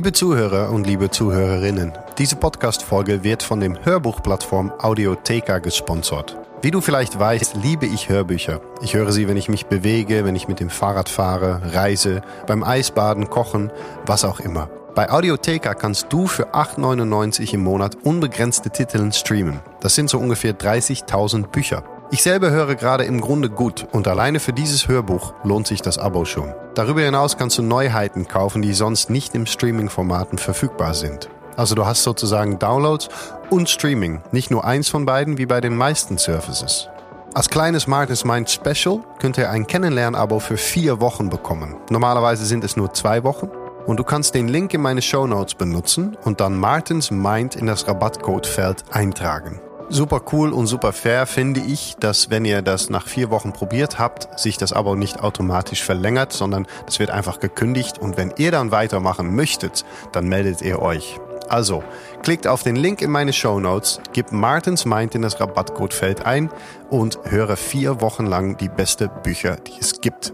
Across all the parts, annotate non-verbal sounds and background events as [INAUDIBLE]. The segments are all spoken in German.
Liebe Zuhörer und liebe Zuhörerinnen, diese Podcast-Folge wird von dem Hörbuchplattform Audiotheka gesponsert. Wie du vielleicht weißt, liebe ich Hörbücher. Ich höre sie, wenn ich mich bewege, wenn ich mit dem Fahrrad fahre, reise, beim Eisbaden, kochen, was auch immer. Bei Audiotheka kannst du für 8,99 im Monat unbegrenzte Titel streamen. Das sind so ungefähr 30.000 Bücher. Ich selber höre gerade im Grunde gut und alleine für dieses Hörbuch lohnt sich das Abo schon. Darüber hinaus kannst du Neuheiten kaufen, die sonst nicht im Streaming-Formaten verfügbar sind. Also du hast sozusagen Downloads und Streaming, nicht nur eins von beiden wie bei den meisten Services. Als kleines Martins Mind Special könnt ihr ein Kennenlern-Abo für vier Wochen bekommen. Normalerweise sind es nur zwei Wochen. Und du kannst den Link in meine Show Notes benutzen und dann Martins Mind in das Rabattcodefeld eintragen. Super cool und super fair finde ich, dass wenn ihr das nach vier Wochen probiert habt, sich das Abo nicht automatisch verlängert, sondern das wird einfach gekündigt und wenn ihr dann weitermachen möchtet, dann meldet ihr euch. Also, klickt auf den Link in meine Show Notes, gebt Martins Mind in das Rabattcodefeld ein und höre vier Wochen lang die beste Bücher, die es gibt.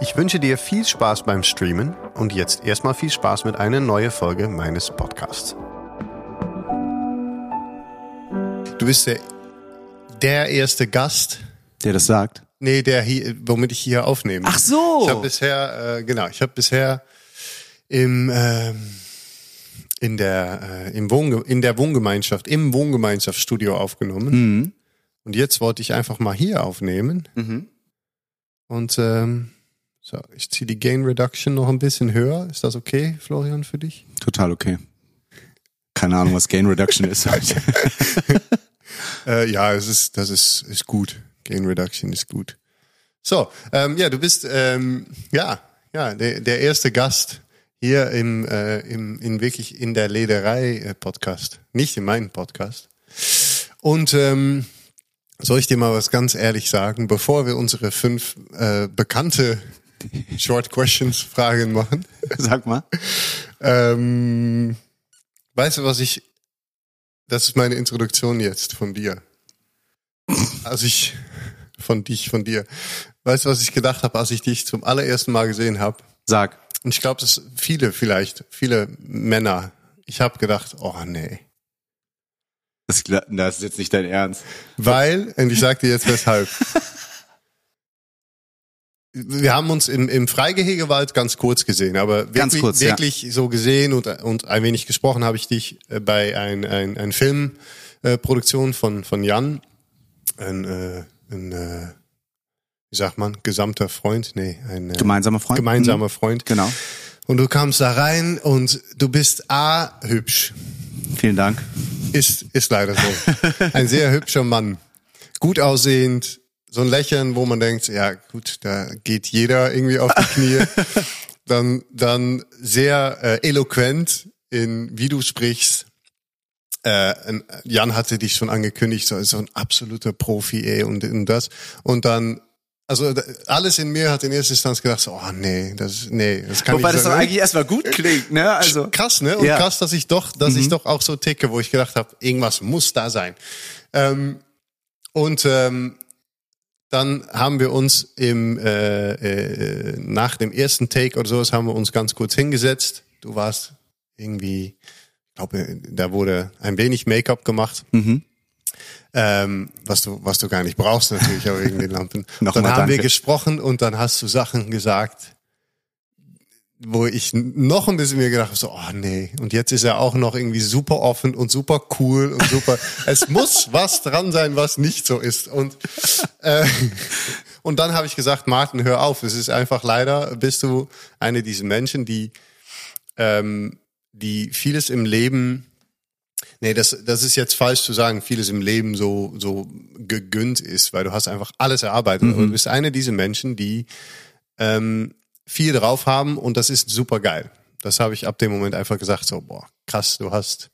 Ich wünsche dir viel Spaß beim Streamen und jetzt erstmal viel Spaß mit einer neuen Folge meines Podcasts. Du bist der, der erste Gast. Der das sagt? Nee, der hier, womit ich hier aufnehme. Ach so. Ich habe bisher, äh, genau, ich habe bisher im ähm, in der äh, im Wohn in der Wohngemeinschaft im Wohngemeinschaftsstudio aufgenommen. Mhm. Und jetzt wollte ich einfach mal hier aufnehmen. Mhm. Und ähm, so, ich ziehe die Gain Reduction noch ein bisschen höher. Ist das okay, Florian, für dich? Total okay. Keine Ahnung, was Gain Reduction ist. [LAUGHS] [LAUGHS] Äh, ja, es ist, das ist, ist gut. Gain Reduction ist gut. So, ähm, ja, du bist ähm, ja, ja, der, der erste Gast hier im, äh, im in wirklich in der Lederei äh, Podcast, nicht in meinem Podcast. Und ähm, soll ich dir mal was ganz ehrlich sagen, bevor wir unsere fünf äh, bekannte Short Questions Fragen machen? Sag mal. Ähm, weißt du, was ich das ist meine Introduktion jetzt von dir. Also ich, von dich, von dir. Weißt du, was ich gedacht habe, als ich dich zum allerersten Mal gesehen habe? Sag. Und ich glaube, dass viele vielleicht, viele Männer, ich habe gedacht, oh nee. Das, das ist jetzt nicht dein Ernst. Weil, und ich sag dir jetzt weshalb. [LAUGHS] wir haben uns im, im Freigehegewald ganz kurz gesehen, aber wirklich, kurz, wirklich ja. so gesehen und, und ein wenig gesprochen habe ich dich äh, bei ein, ein, ein Filmproduktion äh, von, von Jan, ein, äh, ein äh, wie sagt man, gesamter Freund, nee, ein äh, gemeinsamer Freund. Gemeinsamer Freund. Genau. Und du kamst da rein und du bist A, hübsch. Vielen Dank. Ist, ist leider so. Ein sehr hübscher Mann. Gut aussehend, so ein Lächeln, wo man denkt, ja gut, da geht jeder irgendwie auf die Knie. [LAUGHS] dann, dann sehr äh, eloquent in wie du sprichst. Äh, Jan hatte dich schon angekündigt, so, so ein absoluter Profi, ey, und, und das. Und dann also alles in mir hat in erster Instanz gedacht, so, oh nee, das nee, das kann Wobei nicht das doch eigentlich erstmal gut klingt, ne? Also krass, ne? Und ja. krass, dass ich doch, dass Mhm. ich doch auch so ticke, wo ich gedacht habe, irgendwas muss da sein. Ähm, und ähm, dann haben wir uns im äh, äh, nach dem ersten Take oder sowas haben wir uns ganz kurz hingesetzt. Du warst irgendwie, ich glaube, da wurde ein wenig Make-up gemacht. Mhm. Ähm, was du, was du gar nicht brauchst natürlich, aber wegen den Lampen. [LAUGHS] Dann haben wir danke. gesprochen und dann hast du Sachen gesagt, wo ich noch ein bisschen mir gedacht habe, so, oh nee. Und jetzt ist er auch noch irgendwie super offen und super cool und super. [LAUGHS] es muss was dran sein, was nicht so ist. Und äh, und dann habe ich gesagt, Martin, hör auf. Es ist einfach leider, bist du eine dieser Menschen, die ähm, die vieles im Leben Nee, das, das ist jetzt falsch zu sagen, vieles im Leben so, so gegönnt ist, weil du hast einfach alles erarbeitet. Mhm. Aber du bist eine dieser Menschen, die ähm, viel drauf haben und das ist super geil. Das habe ich ab dem Moment einfach gesagt, so, boah, krass, du hast,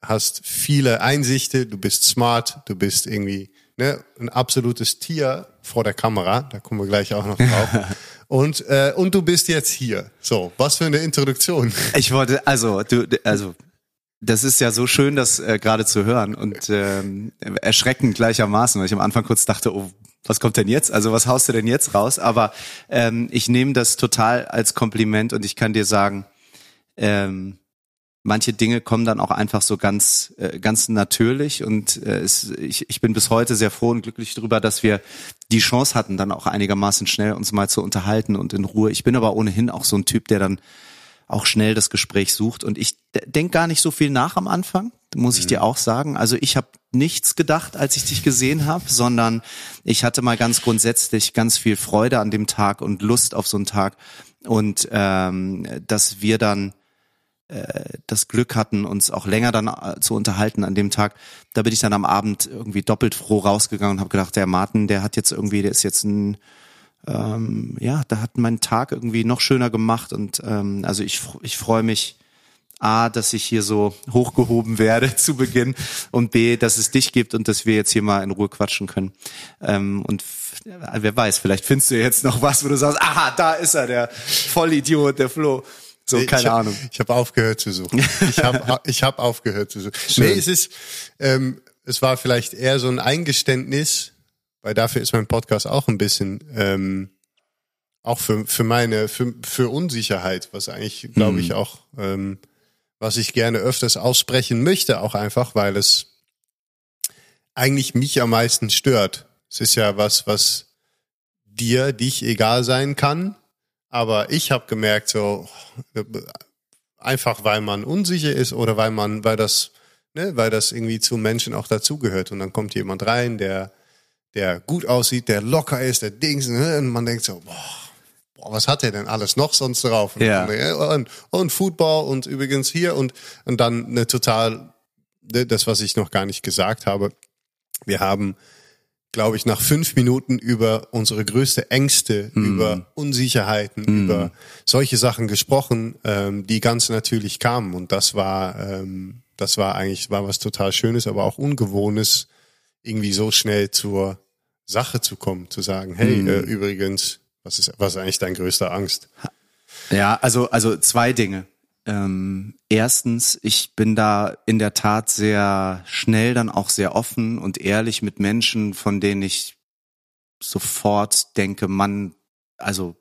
hast viele Einsichten, du bist smart, du bist irgendwie ne, ein absolutes Tier vor der Kamera, da kommen wir gleich auch noch drauf. [LAUGHS] und, äh, und du bist jetzt hier. So, was für eine Introduktion. Ich wollte, also, du, also, das ist ja so schön, das äh, gerade zu hören und ähm, erschreckend gleichermaßen, weil ich am Anfang kurz dachte, oh, was kommt denn jetzt? Also was haust du denn jetzt raus? Aber ähm, ich nehme das total als Kompliment und ich kann dir sagen, ähm, manche Dinge kommen dann auch einfach so ganz äh, ganz natürlich und äh, es, ich, ich bin bis heute sehr froh und glücklich darüber, dass wir die Chance hatten, dann auch einigermaßen schnell uns mal zu unterhalten und in Ruhe. Ich bin aber ohnehin auch so ein Typ, der dann auch schnell das Gespräch sucht und ich denk gar nicht so viel nach am Anfang, muss ich mhm. dir auch sagen. Also ich habe nichts gedacht, als ich dich gesehen habe, sondern ich hatte mal ganz grundsätzlich ganz viel Freude an dem Tag und Lust auf so einen Tag und ähm, dass wir dann äh, das Glück hatten, uns auch länger dann äh, zu unterhalten an dem Tag. Da bin ich dann am Abend irgendwie doppelt froh rausgegangen und habe gedacht, der Martin, der hat jetzt irgendwie, der ist jetzt ein ähm, ja, da hat mein Tag irgendwie noch schöner gemacht und ähm, also ich, ich freue mich A, dass ich hier so hochgehoben werde [LAUGHS] zu Beginn und B, dass es dich gibt und dass wir jetzt hier mal in Ruhe quatschen können. Ähm, und wer weiß, vielleicht findest du jetzt noch was, wo du sagst, aha, da ist er, der Vollidiot, der Flo. So, keine ich hab, Ahnung. Ich habe aufgehört zu suchen. Ich habe [LAUGHS] ich hab aufgehört zu suchen. Schön. Nee, es ist, ähm, es war vielleicht eher so ein Eingeständnis, weil dafür ist mein Podcast auch ein bisschen, ähm, auch für, für meine, für, für Unsicherheit, was eigentlich, glaube mhm. ich, auch, ähm, was ich gerne öfters aussprechen möchte, auch einfach, weil es eigentlich mich am meisten stört. Es ist ja was, was dir, dich egal sein kann aber ich habe gemerkt, so einfach weil man unsicher ist oder weil man, weil das, ne, weil das irgendwie zu Menschen auch dazugehört. Und dann kommt jemand rein, der, der gut aussieht, der locker ist, der Dings, ne, und man denkt so, boah, boah, was hat er denn alles noch sonst drauf? Ja. Und, und Football und übrigens hier und, und dann eine total, ne, das, was ich noch gar nicht gesagt habe. Wir haben glaube ich, nach fünf Minuten über unsere größte Ängste, mm. über Unsicherheiten, mm. über solche Sachen gesprochen, ähm, die ganz natürlich kamen. Und das war, ähm, das war eigentlich, war was total Schönes, aber auch Ungewohnes, irgendwie so schnell zur Sache zu kommen, zu sagen, hey, mm. äh, übrigens, was ist, was ist eigentlich dein größter Angst? Ja, also, also zwei Dinge. Ähm, erstens, ich bin da in der Tat sehr schnell dann auch sehr offen und ehrlich mit Menschen, von denen ich sofort denke, Mann, also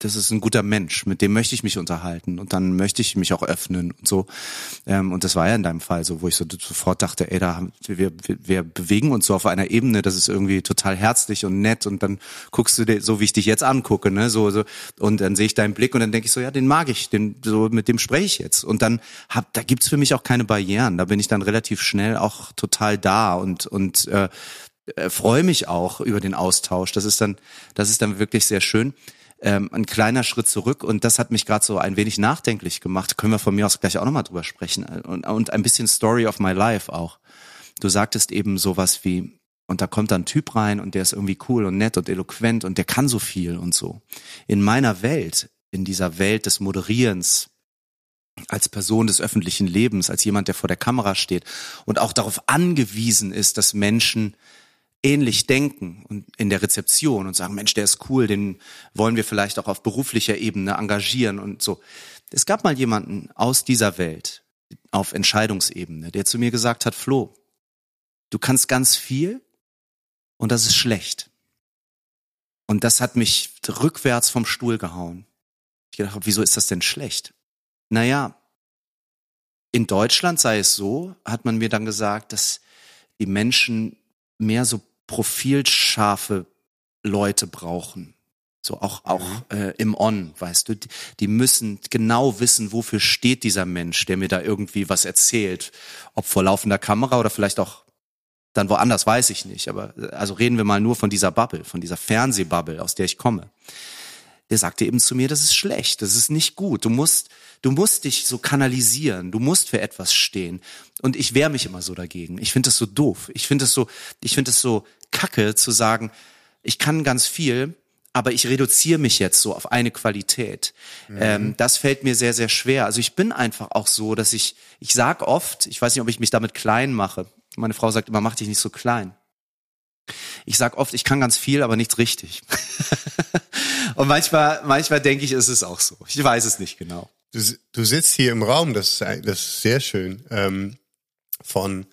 das ist ein guter Mensch, mit dem möchte ich mich unterhalten und dann möchte ich mich auch öffnen und so. Ähm, und das war ja in deinem Fall so, wo ich so sofort dachte, ey, da wir, wir, bewegen uns so auf einer Ebene, das ist irgendwie total herzlich und nett und dann guckst du dir, so wie ich dich jetzt angucke, ne, so, so und dann sehe ich deinen Blick und dann denke ich so, ja, den mag ich, den so mit dem spreche ich jetzt und dann hab, da gibt's für mich auch keine Barrieren, da bin ich dann relativ schnell auch total da und und äh, äh freue mich auch über den Austausch. Das ist dann, das ist dann wirklich sehr schön ähm, ein kleiner Schritt zurück und das hat mich gerade so ein wenig nachdenklich gemacht. Können wir von mir aus gleich auch nochmal drüber sprechen und, und ein bisschen Story of my life auch. Du sagtest eben sowas wie, und da kommt dann ein Typ rein und der ist irgendwie cool und nett und eloquent und der kann so viel und so. In meiner Welt, in dieser Welt des Moderierens, als Person des öffentlichen Lebens, als jemand, der vor der Kamera steht und auch darauf angewiesen ist, dass Menschen ähnlich denken und in der Rezeption und sagen, Mensch, der ist cool, den wollen wir vielleicht auch auf beruflicher Ebene engagieren und so. Es gab mal jemanden aus dieser Welt auf Entscheidungsebene, der zu mir gesagt hat, Flo, du kannst ganz viel und das ist schlecht. Und das hat mich rückwärts vom Stuhl gehauen. Ich gedacht, wieso ist das denn schlecht? Naja, in Deutschland sei es so, hat man mir dann gesagt, dass die Menschen mehr so profilscharfe Leute brauchen. So auch auch mhm. äh, im On, weißt du, die, die müssen genau wissen, wofür steht dieser Mensch, der mir da irgendwie was erzählt, ob vor laufender Kamera oder vielleicht auch dann woanders, weiß ich nicht. Aber also reden wir mal nur von dieser Bubble, von dieser Fernsehbubble, aus der ich komme. Der sagte eben zu mir, das ist schlecht, das ist nicht gut. Du musst Du musst dich so kanalisieren, du musst für etwas stehen. Und ich wehre mich immer so dagegen. Ich finde das so doof. Ich finde es so, ich finde es so kacke zu sagen, ich kann ganz viel, aber ich reduziere mich jetzt so auf eine Qualität. Mhm. Ähm, das fällt mir sehr, sehr schwer. Also ich bin einfach auch so, dass ich, ich sag oft, ich weiß nicht, ob ich mich damit klein mache. Meine Frau sagt immer, mach dich nicht so klein. Ich sag oft, ich kann ganz viel, aber nichts richtig. [LAUGHS] Und manchmal, manchmal denke ich, ist es auch so. Ich weiß es nicht genau. Du, du sitzt hier im Raum, das ist, das ist sehr schön. Ähm, von,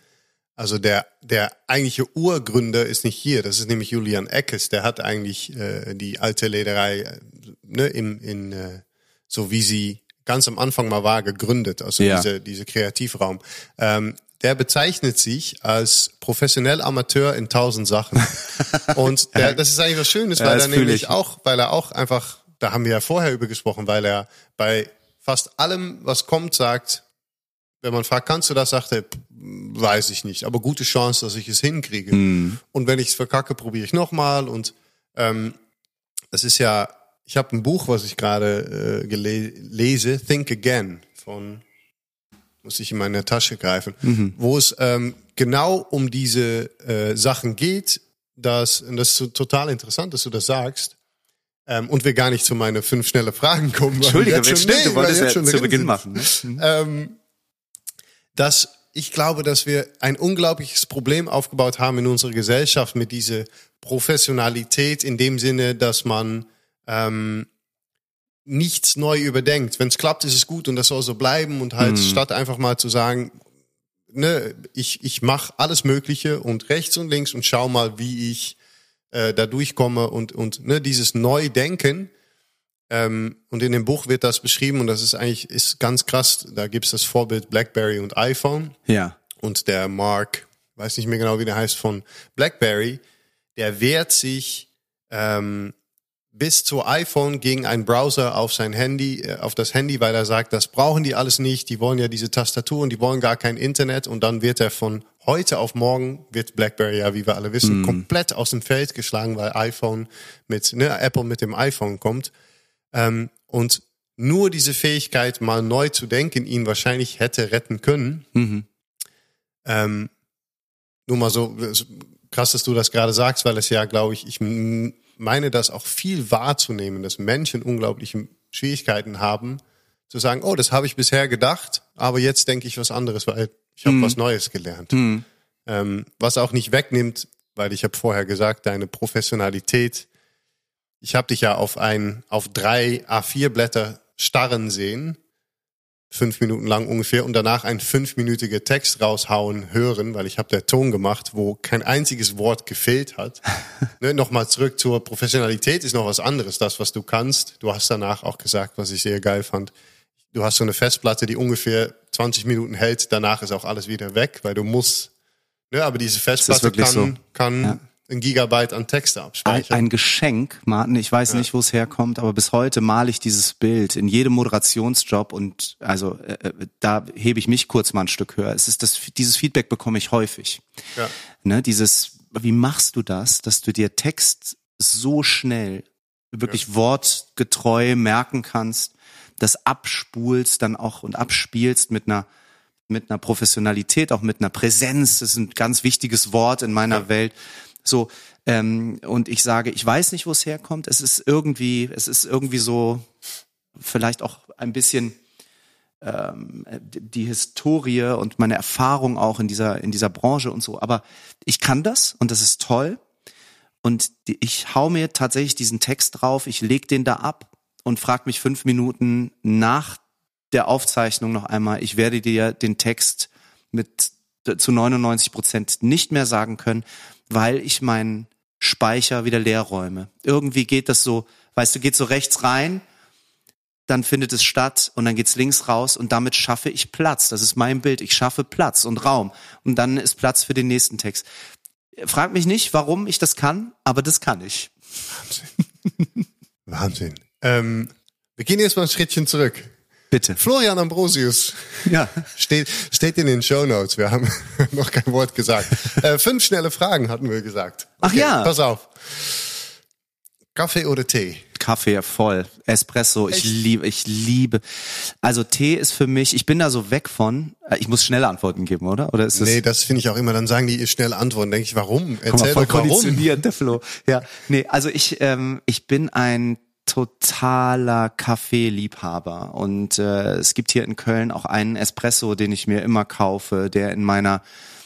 also der, der eigentliche Urgründer ist nicht hier, das ist nämlich Julian Eckes, der hat eigentlich äh, die alte Lederei äh, ne, im, in, äh, so wie sie ganz am Anfang mal war, gegründet, also Ja. diese, diese Kreativraum. Ähm, der bezeichnet sich als professionell Amateur in tausend Sachen. [LAUGHS] Und der, das ist eigentlich was Schönes, Ja, weil das er nämlich ich. auch, weil er auch einfach, da haben wir ja vorher über gesprochen, weil er bei fast allem, was kommt, sagt, wenn man fragt, kannst du das, sagt er, "Pff, weiß ich nicht, aber gute Chance, dass ich es hinkriege. Hm. Und wenn ich es verkacke, probiere ich nochmal. Und ähm, das ist ja, ich habe ein Buch, was ich gerade äh, lese, Think Again von, muss ich in meine Tasche greifen, Mhm. wo es ähm, genau um diese äh, Sachen geht, dass, und das ist total interessant, dass du das sagst, ähm, und wir gar nicht zu meine fünf schnelle Fragen kommen. Entschuldige, schon- stimmt, nee, du wolltest ja zu Beginn sind machen. Ne? ähm, dass ich glaube, dass wir ein unglaubliches Problem aufgebaut haben in unserer Gesellschaft mit dieser Professionalität in dem Sinne, dass man ähm, nichts neu überdenkt. Wenn es klappt, ist es gut und das soll so bleiben und halt statt einfach mal zu sagen, ne, ich, ich mache alles Mögliche und rechts und links und schau mal, wie ich äh, da durchkomme und, und ne, dieses Neudenken, ähm, und in dem Buch wird das beschrieben und das ist eigentlich ist ganz krass. Da gibt's das Vorbild BlackBerry und iPhone Ja. und der Mark, weiß nicht mehr genau, wie der heißt, von BlackBerry, der wehrt sich ähm, bis zu iPhone gegen einen Browser auf sein Handy, äh, auf das Handy, weil er sagt, das brauchen die alles nicht, die wollen ja diese Tastatur und die wollen gar kein Internet und dann wird er von heute auf morgen wird BlackBerry ja, wie wir alle wissen, komplett aus dem Feld geschlagen, weil iPhone mit, ne, Apple mit dem iPhone kommt. Ähm, und nur diese Fähigkeit, mal neu zu denken, ihn wahrscheinlich hätte retten können. Ähm, nur mal so krass, dass du das gerade sagst, weil es ja, glaube ich, ich meine das auch viel wahrzunehmen, dass Menschen unglaubliche Schwierigkeiten haben, zu sagen, oh, das habe ich bisher gedacht, aber jetzt denke ich was anderes, weil ich habe was Neues gelernt. Ähm, was auch nicht wegnimmt, weil ich habe vorher gesagt, deine Professionalität, ich habe dich ja auf ein, auf drei A4-Blätter starren sehen, fünf Minuten lang ungefähr, und danach ein fünfminütiger Text raushauen hören, weil ich habe der Ton gemacht, wo kein einziges Wort gefehlt hat. [LAUGHS] ne, Nochmal zurück zur Professionalität ist noch was anderes, das, was du kannst. Du hast danach auch gesagt, was ich sehr geil fand. Du hast so eine Festplatte, die ungefähr 20 Minuten hält, danach ist auch alles wieder weg, weil du musst, ne, aber diese Festplatte kann, so? kann Ja. Ein Gigabyte an Texte abspeichern. ein Geschenk, Martin. Ich weiß nicht, wo es herkommt, aber bis heute male ich dieses Bild in jedem Moderationsjob und also äh, äh, da hebe ich mich kurz mal ein Stück höher. Es ist das, dieses Feedback bekomme ich häufig. Ja. Ne, dieses, wie machst du das, dass du dir Text so schnell, wirklich wortgetreu merken kannst, das abspulst dann auch und abspielst mit einer mit einer Professionalität, auch mit einer Präsenz. Das ist ein ganz wichtiges Wort in meiner Welt. So ähm, und ich sage, ich weiß nicht, wo es herkommt. Es ist irgendwie, es ist irgendwie so vielleicht auch ein bisschen ähm, die Historie und meine Erfahrung auch in dieser in dieser Branche und so. Aber ich kann das und das ist toll. Und ich hau mir tatsächlich diesen Text drauf, ich leg den da ab und frag mich fünf Minuten nach der Aufzeichnung noch einmal, ich werde dir den Text mit zu 99 Prozent nicht mehr sagen können, weil ich meinen Speicher wieder leer räume. Irgendwie geht das so, weißt du, geht so rechts rein, dann findet es statt und dann geht's links raus und damit schaffe ich Platz. Das ist mein Bild. Ich schaffe Platz und Raum und dann ist Platz für den nächsten Text. Frag mich nicht, warum ich das kann, aber das kann ich. Wahnsinn. [LAUGHS] Ähm, wir gehen jetzt mal ein Schrittchen zurück. Bitte. Florian Ambrosius Ja. steht, steht in den Show Notes. Wir haben [LAUGHS] noch kein Wort gesagt. Äh, fünf schnelle Fragen hatten wir gesagt. Ach ja. Pass auf. Kaffee oder Tee? Kaffee voll. Espresso, ich Echt? liebe, ich liebe. Also Tee ist für mich, ich bin da so weg von, äh, ich muss schnelle Antworten geben, oder? Oder ist das Nee, das finde ich auch immer. Dann sagen die schnell Antworten. Denke ich, warum? Guck mal, Erzähl voll doch warum. konditioniert, der Flo. Ja, nee, also ich, ähm, ich bin ein totaler Kaffeeliebhaber und äh, es gibt hier in Köln auch einen Espresso, den ich mir immer kaufe, der in meiner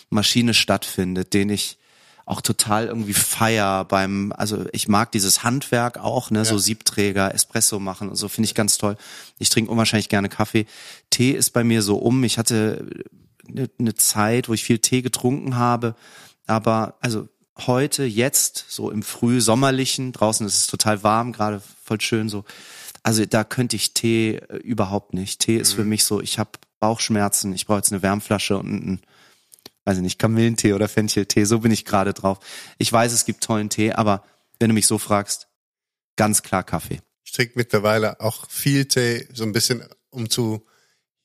Maschine stattfindet, den ich auch total irgendwie feier beim, also ich mag dieses Handwerk auch, ne, so Siebträger, Espresso machen und so, finde ich ganz toll. Ich trinke unwahrscheinlich gerne Kaffee. Tee ist bei mir so um. Ich hatte eine, eine Zeit, wo ich viel Tee getrunken habe, aber also heute, jetzt, so im Frühsommerlichen, draußen ist es total warm, gerade voll schön so, Also da könnte ich Tee äh, überhaupt nicht. Tee ist für mich so, ich habe Bauchschmerzen, ich brauche jetzt eine Wärmflasche und einen, weiß ich nicht, Kamillentee oder Fencheltee, so bin ich gerade drauf. Ich weiß, es gibt tollen Tee, aber wenn du mich so fragst, ganz klar Kaffee. Ich trinke mittlerweile auch viel Tee, so ein bisschen um zu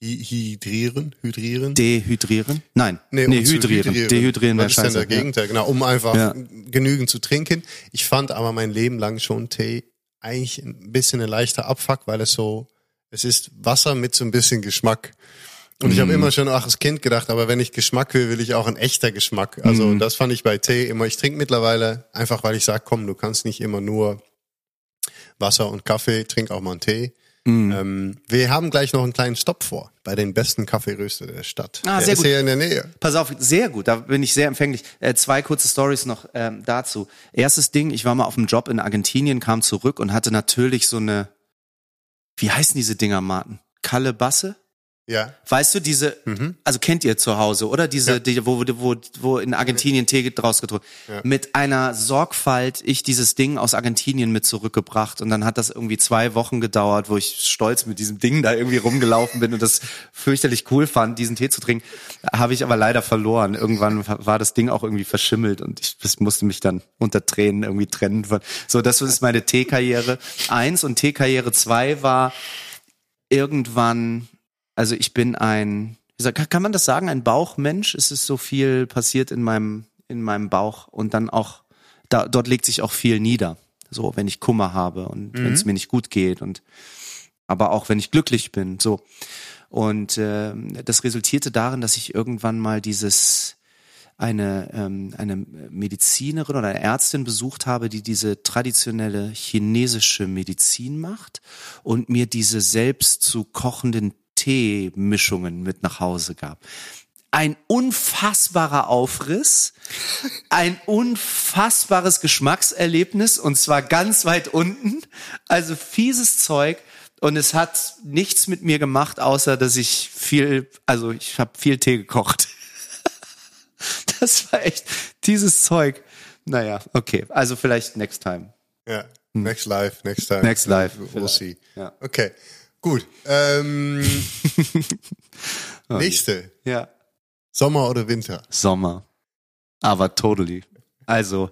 hy- hydrieren, hydrieren. Dehydrieren? Nein, Nee, nee, um zu hydrieren. Dehydrieren wäre scheiße. der Gegenteil? Genau, um einfach Ja. genügend zu trinken. Ich fand aber mein Leben lang schon Tee eigentlich ein bisschen ein leichter Abfuck, weil es so, es ist Wasser mit so ein bisschen Geschmack. Und ich habe Mhm. immer schon auch als Kind gedacht, aber wenn ich Geschmack will, will ich auch ein echter Geschmack. Also Mhm. das fand ich bei Tee immer. Ich trinke mittlerweile einfach, weil ich sage, komm, du kannst nicht immer nur Wasser und Kaffee, trink auch mal einen Tee. Mhm. Ähm, wir haben gleich noch einen kleinen Stopp vor bei den besten Kaffeeröster der Stadt. Ah, der sehr ist gut. hier in der Nähe. Pass auf, sehr gut, da bin ich sehr empfänglich. Äh, zwei kurze Stories noch ähm, dazu. Erstes Ding, ich war mal auf einem Job in Argentinien, kam zurück und hatte natürlich so eine, wie heißen diese Dinger, Martin? Kalebasse? Ja. Weißt du, diese, Mhm. also kennt ihr zu Hause, oder? Diese, Ja. die, wo, wo, wo in Argentinien Tee draus getrunken. Ja. Mit einer Sorgfalt ich dieses Ding aus Argentinien mit zurückgebracht und dann hat das irgendwie zwei Wochen gedauert, wo ich stolz mit diesem Ding da irgendwie rumgelaufen bin und das fürchterlich cool fand, diesen Tee zu trinken. Habe ich aber leider verloren. Irgendwann war das Ding auch irgendwie verschimmelt und ich musste mich dann unter Tränen irgendwie trennen. So, das ist meine Teekarriere eins und Teekarriere zwei war irgendwann, also ich bin ein, kann- man das sagen, ein Bauchmensch? Es ist so viel passiert in meinem, in meinem Bauch und dann auch, da, dort legt sich auch viel nieder. So, wenn ich Kummer habe und wenn es mir nicht gut geht und aber auch wenn ich glücklich bin, so. Und äh, das resultierte darin, dass ich irgendwann mal dieses eine ähm, eine Medizinerin oder eine Ärztin besucht habe, die diese traditionelle chinesische Medizin macht und mir diese selbst zu kochenden Teemischungen mit nach Hause gab. Ein unfassbarer Aufriss, ein unfassbares Geschmackserlebnis und zwar ganz weit unten. Also fieses Zeug und es hat nichts mit mir gemacht, außer dass ich viel, also ich habe viel Tee gekocht. [LAUGHS] Das war echt dieses Zeug. Naja, okay, also vielleicht next time. Ja. Next life, next time. Next life, We'll vielleicht. see. Ja. Okay. Gut. Ähm, [LAUGHS] nächste. Ja. Sommer oder Winter? Sommer. Aber totally. Also,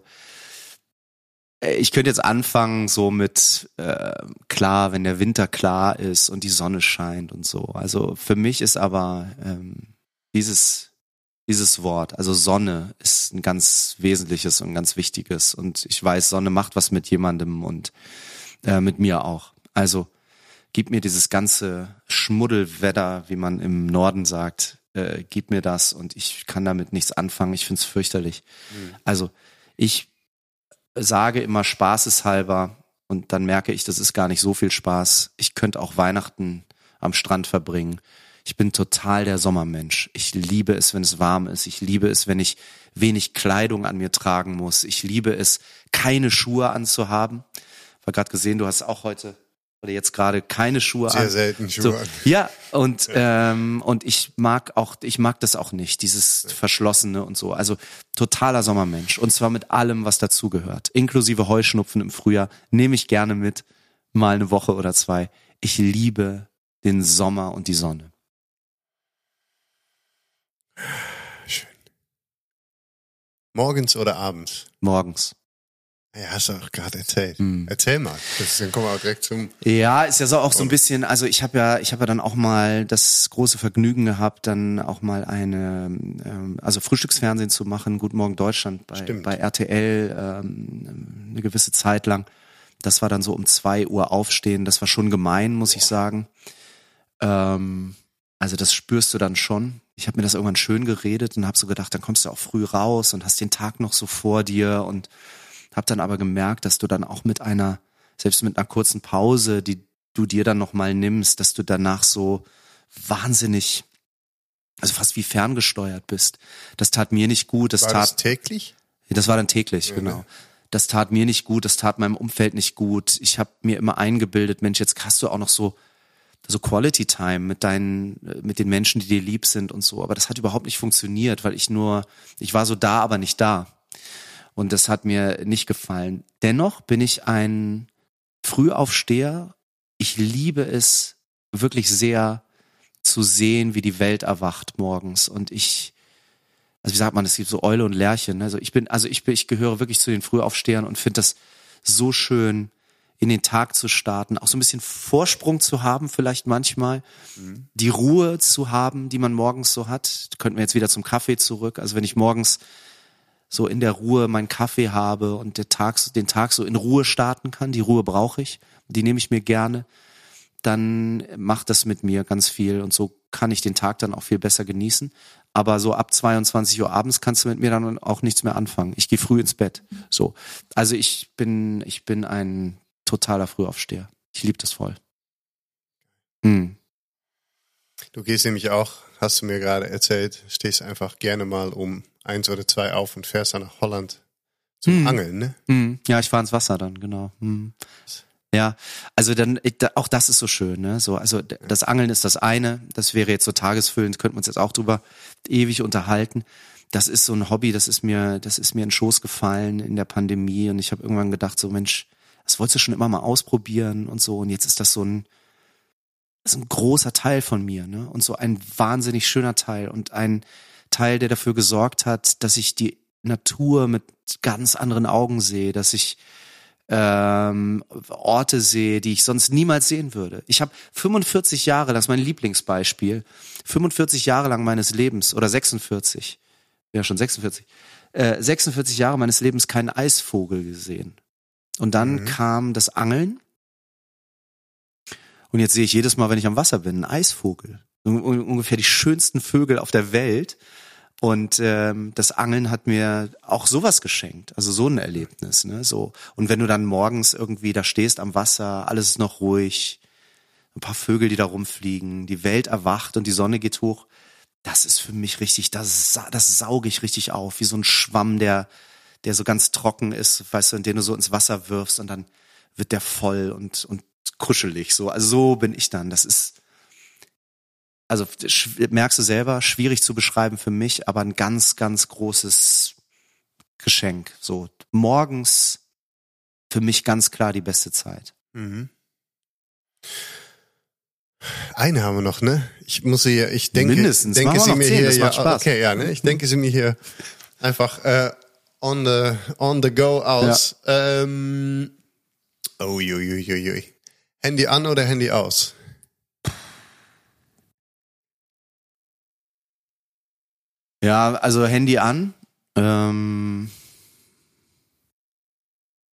äh, ich könnte jetzt anfangen so mit äh, klar, wenn der Winter klar ist und die Sonne scheint und so. Also für mich ist aber ähm, dieses dieses Wort, also Sonne, ist ein ganz wesentliches und ganz wichtiges. Und ich weiß, Sonne macht was mit jemandem und äh, mit mir auch. Also gib mir dieses ganze Schmuddelwetter, wie man im Norden sagt, äh, gib mir das und ich kann damit nichts anfangen. Ich find's fürchterlich. Also ich sage immer spaßeshalber und dann merke ich, das ist gar nicht so viel Spaß. Ich könnte auch Weihnachten am Strand verbringen. Ich bin total der Sommermensch. Ich liebe es, wenn es warm ist. Ich liebe es, wenn ich wenig Kleidung an mir tragen muss. Ich liebe es, keine Schuhe anzuhaben. Ich habe gerade gesehen, du hast auch heute oder jetzt gerade keine Schuhe Sehr an. selten Schuhe So, an. ja, und ähm, und ich mag auch, ich mag das auch nicht, dieses Verschlossene und so. Also totaler Sommermensch und zwar mit allem, was dazugehört, inklusive Heuschnupfen im Frühjahr nehme ich gerne mit, mal eine Woche oder zwei. Ich liebe den Sommer und die Sonne. Schön. Morgens oder abends? Morgens. Ja, hast du auch gerade erzählt. Hm. Erzähl mal. Ist, dann kommen wir auch direkt zum. Ja, ist ja so auch so ein bisschen, also ich habe ja, ich habe ja dann auch mal das große Vergnügen gehabt, dann auch mal eine, ähm, also Frühstücksfernsehen zu machen, Guten Morgen Deutschland bei, Stimmt. bei RTL ähm, eine gewisse Zeit lang. Das war dann so um zwei Uhr aufstehen, das war schon gemein, muss ich sagen. Ähm, also das spürst du dann schon. Ich habe mir das irgendwann schön geredet und habe so gedacht, dann kommst du auch früh raus und hast den Tag noch so vor dir und habe dann aber gemerkt, dass du dann auch mit einer, selbst mit einer kurzen Pause, die du dir dann nochmal nimmst, dass du danach so wahnsinnig, also fast wie ferngesteuert bist. Das tat mir nicht gut, das War tat das täglich? das war dann täglich, genau. Das tat mir nicht gut, das tat meinem Umfeld nicht gut. Ich habe mir immer eingebildet, Mensch, jetzt hast du auch noch so so Quality Time mit deinen mit den Menschen, die dir lieb sind und so, aber das hat überhaupt nicht funktioniert, weil ich nur ich war so da, aber nicht da. Und das hat mir nicht gefallen. Dennoch bin ich ein Frühaufsteher. ich liebe es wirklich sehr zu sehen, wie die Welt erwacht morgens. Und ich, also wie sagt man, es gibt so Eule und Lerchen. Also ich bin, also ich bin, ich gehöre wirklich zu den Frühaufstehern und finde das so schön, in den Tag zu starten, auch so ein bisschen Vorsprung zu haben, vielleicht manchmal, mhm. die Ruhe zu haben, die man morgens so hat. Könnten wir jetzt wieder zum Kaffee zurück. Also wenn ich morgens so in der Ruhe meinen Kaffee habe und der Tag, den Tag so in Ruhe starten kann, die Ruhe brauche ich, die nehme ich mir gerne, dann macht das mit mir ganz viel und so kann ich den Tag dann auch viel besser genießen. Aber so ab 22 Uhr abends kannst du mit mir dann auch nichts mehr anfangen. Ich gehe früh ins Bett. So. Also ich bin, ich bin ein totaler Frühaufsteher. Ich liebe das voll. Hm. Du gehst nämlich auch, hast du mir gerade erzählt, stehst einfach gerne mal um eins oder zwei auf und fährst dann nach Holland zum hm. Angeln, ne? Hm. Ja, ich fahre ins Wasser dann, genau. Hm. Ja, also dann auch das ist so schön, ne? So, also das Angeln ist das eine, das wäre jetzt so tagesfüllend, könnten wir uns jetzt auch drüber ewig unterhalten. Das ist so ein Hobby, das ist mir, das ist mir in den Schoß gefallen in der Pandemie und ich habe irgendwann gedacht, so Mensch, das wolltest du schon immer mal ausprobieren und so und jetzt ist das so ein, ist ein großer Teil von mir, ne? Und so ein wahnsinnig schöner Teil und ein Teil, der dafür gesorgt hat, dass ich die Natur mit ganz anderen Augen sehe, dass ich ähm, Orte sehe, die ich sonst niemals sehen würde. Ich habe 45 Jahre, das ist mein Lieblingsbeispiel, 45 Jahre lang meines Lebens oder 46, ja schon 46, äh, 46 Jahre meines Lebens keinen Eisvogel gesehen. Und dann mhm. kam das Angeln. Und jetzt sehe ich jedes Mal, wenn ich am Wasser bin, einen Eisvogel. Ungefähr die schönsten Vögel auf der Welt. Und ähm, das Angeln hat mir auch sowas geschenkt, also so ein Erlebnis, ne? So und wenn du dann morgens irgendwie da stehst am Wasser, alles ist noch ruhig, ein paar Vögel, die da rumfliegen, die Welt erwacht und die Sonne geht hoch, das ist für mich richtig, das, das sauge ich richtig auf, wie so ein Schwamm, der der so ganz trocken ist, weißt du, in den du so ins Wasser wirfst und dann wird der voll und und kuschelig, so. Also so bin ich dann. Das ist also merkst du selber, schwierig zu beschreiben für mich, aber ein ganz, ganz großes Geschenk. So morgens für mich ganz klar die beste Zeit. Mhm. Eine haben wir noch, ne? Ich muss hier, ich denke, Mindestens. denke sie mir 10, hier, ja, okay, ja, ne? Ich denke sie mir hier einfach äh, on the on the go aus. Ja. Ähm, oh, ui, ui, ui, ui. Handy an oder Handy aus? Ja, also Handy an. Ähm,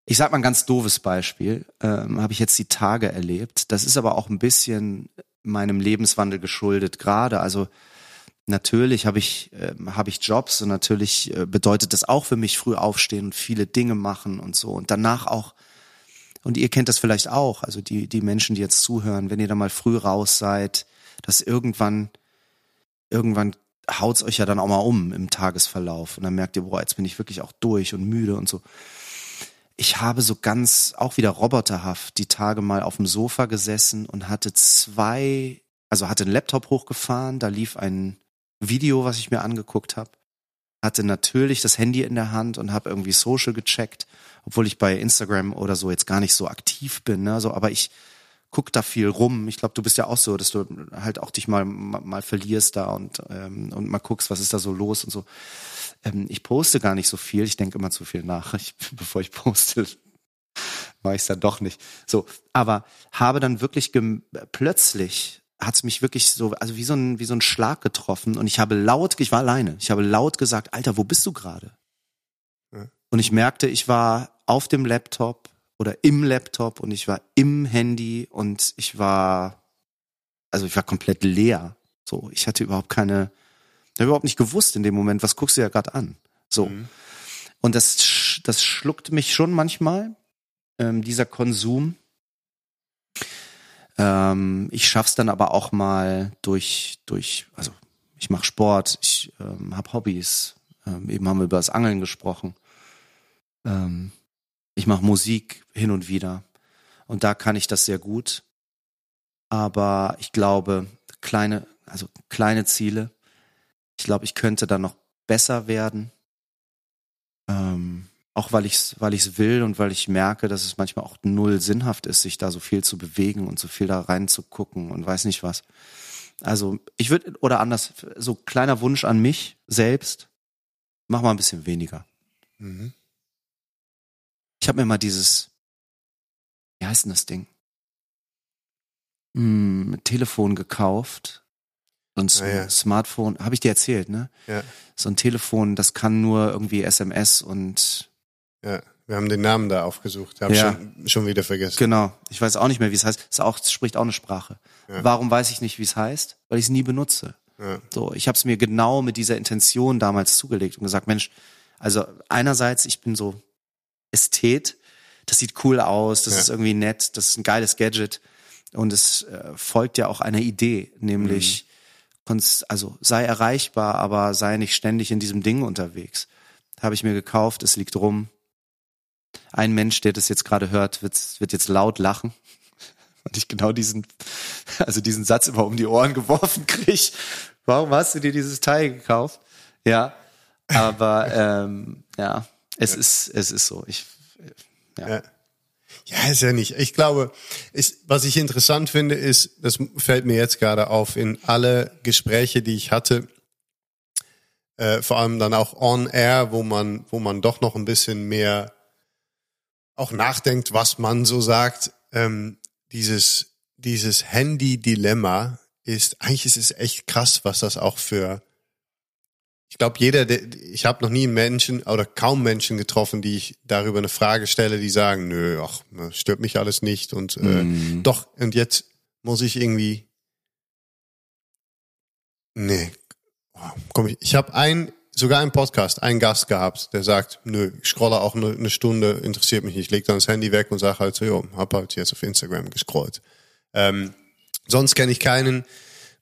ich sag mal ein ganz doofes Beispiel. Ähm, Habe ich jetzt die Tage erlebt. Das ist aber auch ein bisschen meinem Lebenswandel geschuldet gerade. Also natürlich habe ich äh, habe ich Jobs und natürlich äh, bedeutet das auch für mich früh aufstehen und viele Dinge machen und so und danach auch und ihr kennt das vielleicht auch, also die die Menschen, die jetzt zuhören, wenn ihr da mal früh raus seid, dass irgendwann irgendwann haut's euch ja dann auch mal um im Tagesverlauf und dann merkt ihr, boah, jetzt bin ich wirklich auch durch und müde und so. Ich habe so ganz auch wieder roboterhaft die Tage mal auf dem Sofa gesessen und hatte zwei, also hatte einen Laptop hochgefahren, da lief ein Video, was ich mir angeguckt habe, hatte natürlich das Handy in der Hand und habe irgendwie Social gecheckt, obwohl ich bei Instagram oder so jetzt gar nicht so aktiv bin, ne? so, aber ich guck da viel rum. Ich glaube, du bist ja auch so, dass du halt auch dich mal mal, verlierst da und ähm, und mal guckst, was ist da so los und so. Ähm, ich poste gar nicht so viel. Ich denke immer zu viel nach, [LAUGHS] ich, bevor ich poste. Mache ich es dann doch nicht. So, aber habe dann wirklich plötzlich hat's mich wirklich so, also wie so ein wie so ein Schlag getroffen und ich habe laut, ich war alleine, ich habe laut gesagt, Alter, wo bist du gerade? Und ich merkte, ich war auf dem Laptop oder im Laptop und ich war im Handy und ich war, also ich war komplett leer. So, ich hatte überhaupt keine, ich habe überhaupt nicht gewusst in dem Moment, was guckst du ja gerade an. So. Mhm. Und das, das schluckt mich schon manchmal, ähm, dieser Konsum. Ähm, ich schaff's dann aber auch mal durch, durch, also ich mache Sport, ich ähm, habe Hobbys. Ähm, eben haben wir über das Angeln gesprochen. Ähm, ich mache Musik hin und wieder und da kann ich das sehr gut. Aber ich glaube, kleine, also kleine Ziele. Ich glaube, ich könnte da noch besser werden. Ähm, auch weil ich es weil ich's will und weil ich merke, dass es manchmal auch null sinnhaft ist, sich da so viel zu bewegen und so viel da reinzugucken und weiß nicht was. Also ich würde, oder anders, so kleiner Wunsch an mich selbst, mach mal ein bisschen weniger. Mhm. Ich habe mir mal dieses, wie heißt denn das Ding? Hm, Telefon gekauft. Und ah, ja. Smartphone, habe ich dir erzählt, ne? Ja. So ein Telefon, das kann nur irgendwie SMS und ja, wir haben den Namen da aufgesucht. Habe ja. schon, schon wieder vergessen. Genau. Ich weiß auch nicht mehr, wie es heißt. Es auch, spricht auch eine Sprache. Ja. Warum weiß ich nicht, wie es heißt? Weil ich es nie benutze. Ja. So, ich habe es mir genau mit dieser Intention damals zugelegt und gesagt, Mensch, also einerseits, ich bin so Ästhet, das sieht cool aus, das ja. ist irgendwie nett, das ist ein geiles Gadget und es äh, folgt ja auch einer Idee, nämlich mhm. also sei erreichbar, aber sei nicht ständig in diesem Ding unterwegs. Habe ich mir gekauft, es liegt rum, ein Mensch, der das jetzt gerade hört, wird, wird jetzt laut lachen. [LAUGHS] Und ich genau diesen, also diesen Satz immer um die Ohren geworfen krieg. Warum hast du dir dieses Teil gekauft? Ja, aber ähm, ja, es ja. ist es ist so. Ich ja. ja. Ja, ist ja nicht. Ich glaube, ist, was ich interessant finde, ist, das fällt mir jetzt gerade auf, in alle Gespräche, die ich hatte, äh, vor allem dann auch on air, wo man, wo man doch noch ein bisschen mehr auch nachdenkt, was man so sagt, ähm, dieses, dieses Handy-Dilemma ist, eigentlich ist es echt krass, was das auch für, ich glaube, jeder, der, ich habe noch nie einen Menschen oder kaum Menschen getroffen, die ich darüber eine Frage stelle, die sagen, nö, ach, stört mich alles nicht und äh, mhm. doch, und jetzt muss ich irgendwie, nee, oh, komm ich, ich habe ein sogar im Podcast einen Gast gehabt, der sagt, nö, ich scrolle auch eine, eine Stunde, interessiert mich nicht. Ich leg dann das Handy weg und sage halt so, jo, hab halt jetzt auf Instagram gescrollt. Ähm, sonst kenne ich keinen,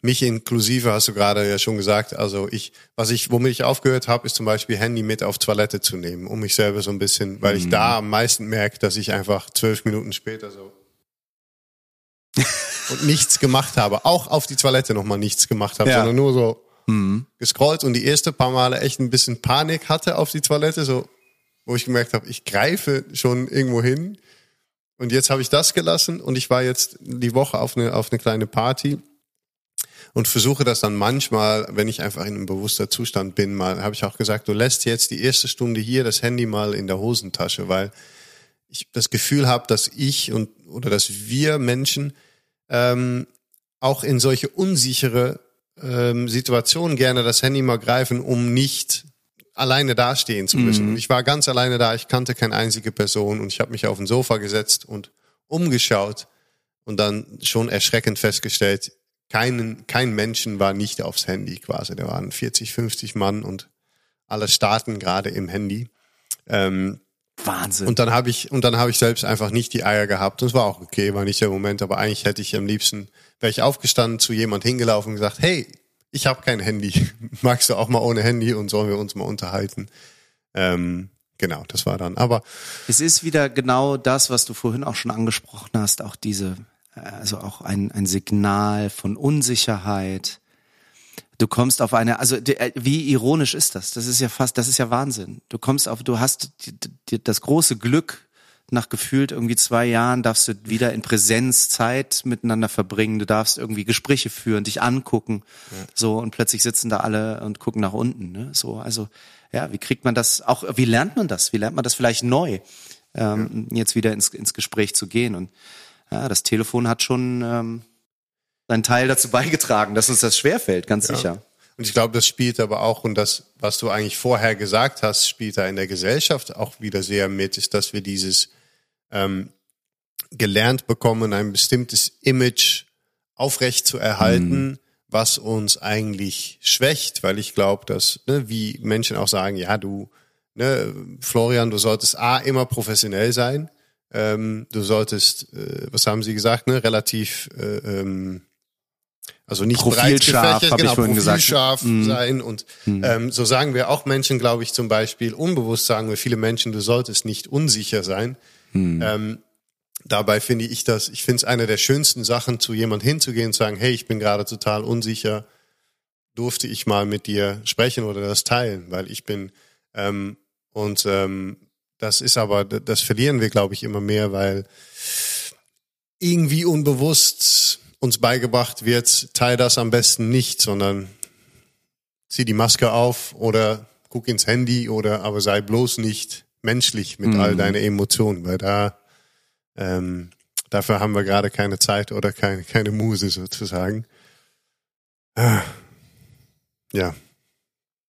mich inklusive, hast du gerade ja schon gesagt. Also ich, was ich, womit ich aufgehört habe, ist zum Beispiel Handy mit auf Toilette zu nehmen, um mich selber so ein bisschen, weil ich mhm. da am meisten merke, dass ich einfach zwölf Minuten später so [LAUGHS] und nichts gemacht habe, auch auf die Toilette nochmal nichts gemacht habe, ja. sondern nur so mhm. gescrollt und die erste paar Male echt ein bisschen Panik hatte auf die Toilette, so wo ich gemerkt habe, ich greife schon irgendwo hin. Und jetzt habe ich das gelassen und ich war jetzt die Woche auf eine, auf eine kleine Party und versuche das dann manchmal, wenn ich einfach in einem bewusster Zustand bin, mal, habe ich auch gesagt, du lässt jetzt die erste Stunde hier das Handy mal in der Hosentasche, weil ich das Gefühl habe, dass ich und oder dass wir Menschen ähm, auch in solche unsichere ähm, Situation gerne das Handy mal greifen, um nicht alleine dastehen zu müssen. Mhm. Ich war ganz alleine da, ich kannte keine einzige Person und ich habe mich auf ein Sofa gesetzt und umgeschaut und dann schon erschreckend festgestellt, keinen, kein Menschen war nicht aufs Handy quasi. Da waren 40, 50 Mann und alle starten gerade im Handy. Ähm, Wahnsinn. Und dann habe ich und dann habe ich selbst einfach nicht die Eier gehabt. Das war auch okay, war nicht der Moment, aber eigentlich hätte ich am liebsten wäre ich aufgestanden, zu jemand hingelaufen und gesagt, hey, ich habe kein Handy. [LAUGHS] Magst du auch mal ohne Handy und sollen wir uns mal unterhalten? Ähm, genau, das war dann. Aber es ist wieder genau das, was du vorhin auch schon angesprochen hast, auch diese, also auch ein, ein Signal von Unsicherheit. Du kommst auf eine, also wie ironisch ist das? Das ist ja fast, das ist ja Wahnsinn. Du kommst auf, du hast das große Glück, nach gefühlt irgendwie zwei Jahren darfst du wieder in Präsenz Zeit miteinander verbringen. Du darfst irgendwie Gespräche führen, dich angucken. Ja. So, und plötzlich sitzen da alle und gucken nach unten. Ne? So, also, ja, wie kriegt man das auch, wie lernt man das? Wie lernt man das vielleicht neu, ähm, ja. jetzt wieder ins, ins Gespräch zu gehen? Und ja, das Telefon hat schon ähm, seinen Teil dazu beigetragen, dass uns das schwerfällt, ganz ja. sicher. Und ich glaube, das spielt aber auch, und das, was du eigentlich vorher gesagt hast, spielt da in der Gesellschaft auch wieder sehr mit, ist, dass wir dieses ähm, gelernt bekommen, ein bestimmtes Image aufrecht zu erhalten, mhm. was uns eigentlich schwächt, weil ich glaube, dass, ne, wie Menschen auch sagen, ja, du, ne, Florian, du solltest A, immer professionell sein, ähm, du solltest, äh, was haben sie gesagt, ne, relativ, äh, ähm, also nicht breit gefächert, genau, profilscharf gesagt. Mhm. sein und mhm. ähm, so sagen wir auch Menschen, glaube ich, zum Beispiel, unbewusst sagen wir viele Menschen, du solltest nicht unsicher sein, hm. Ähm, dabei finde ich das, ich finde es eine der schönsten Sachen, zu jemand hinzugehen und sagen, hey, ich bin gerade total unsicher, durfte ich mal mit dir sprechen oder das teilen, weil ich bin ähm, und ähm, das ist aber, das verlieren wir, glaube ich, immer mehr, weil irgendwie unbewusst uns beigebracht wird, teil das am besten nicht, sondern zieh die Maske auf oder guck ins Handy oder aber sei bloß nicht menschlich mit mhm. all deinen Emotionen, weil da ähm, dafür haben wir gerade keine Zeit oder keine, keine Muse sozusagen. Ah. Ja.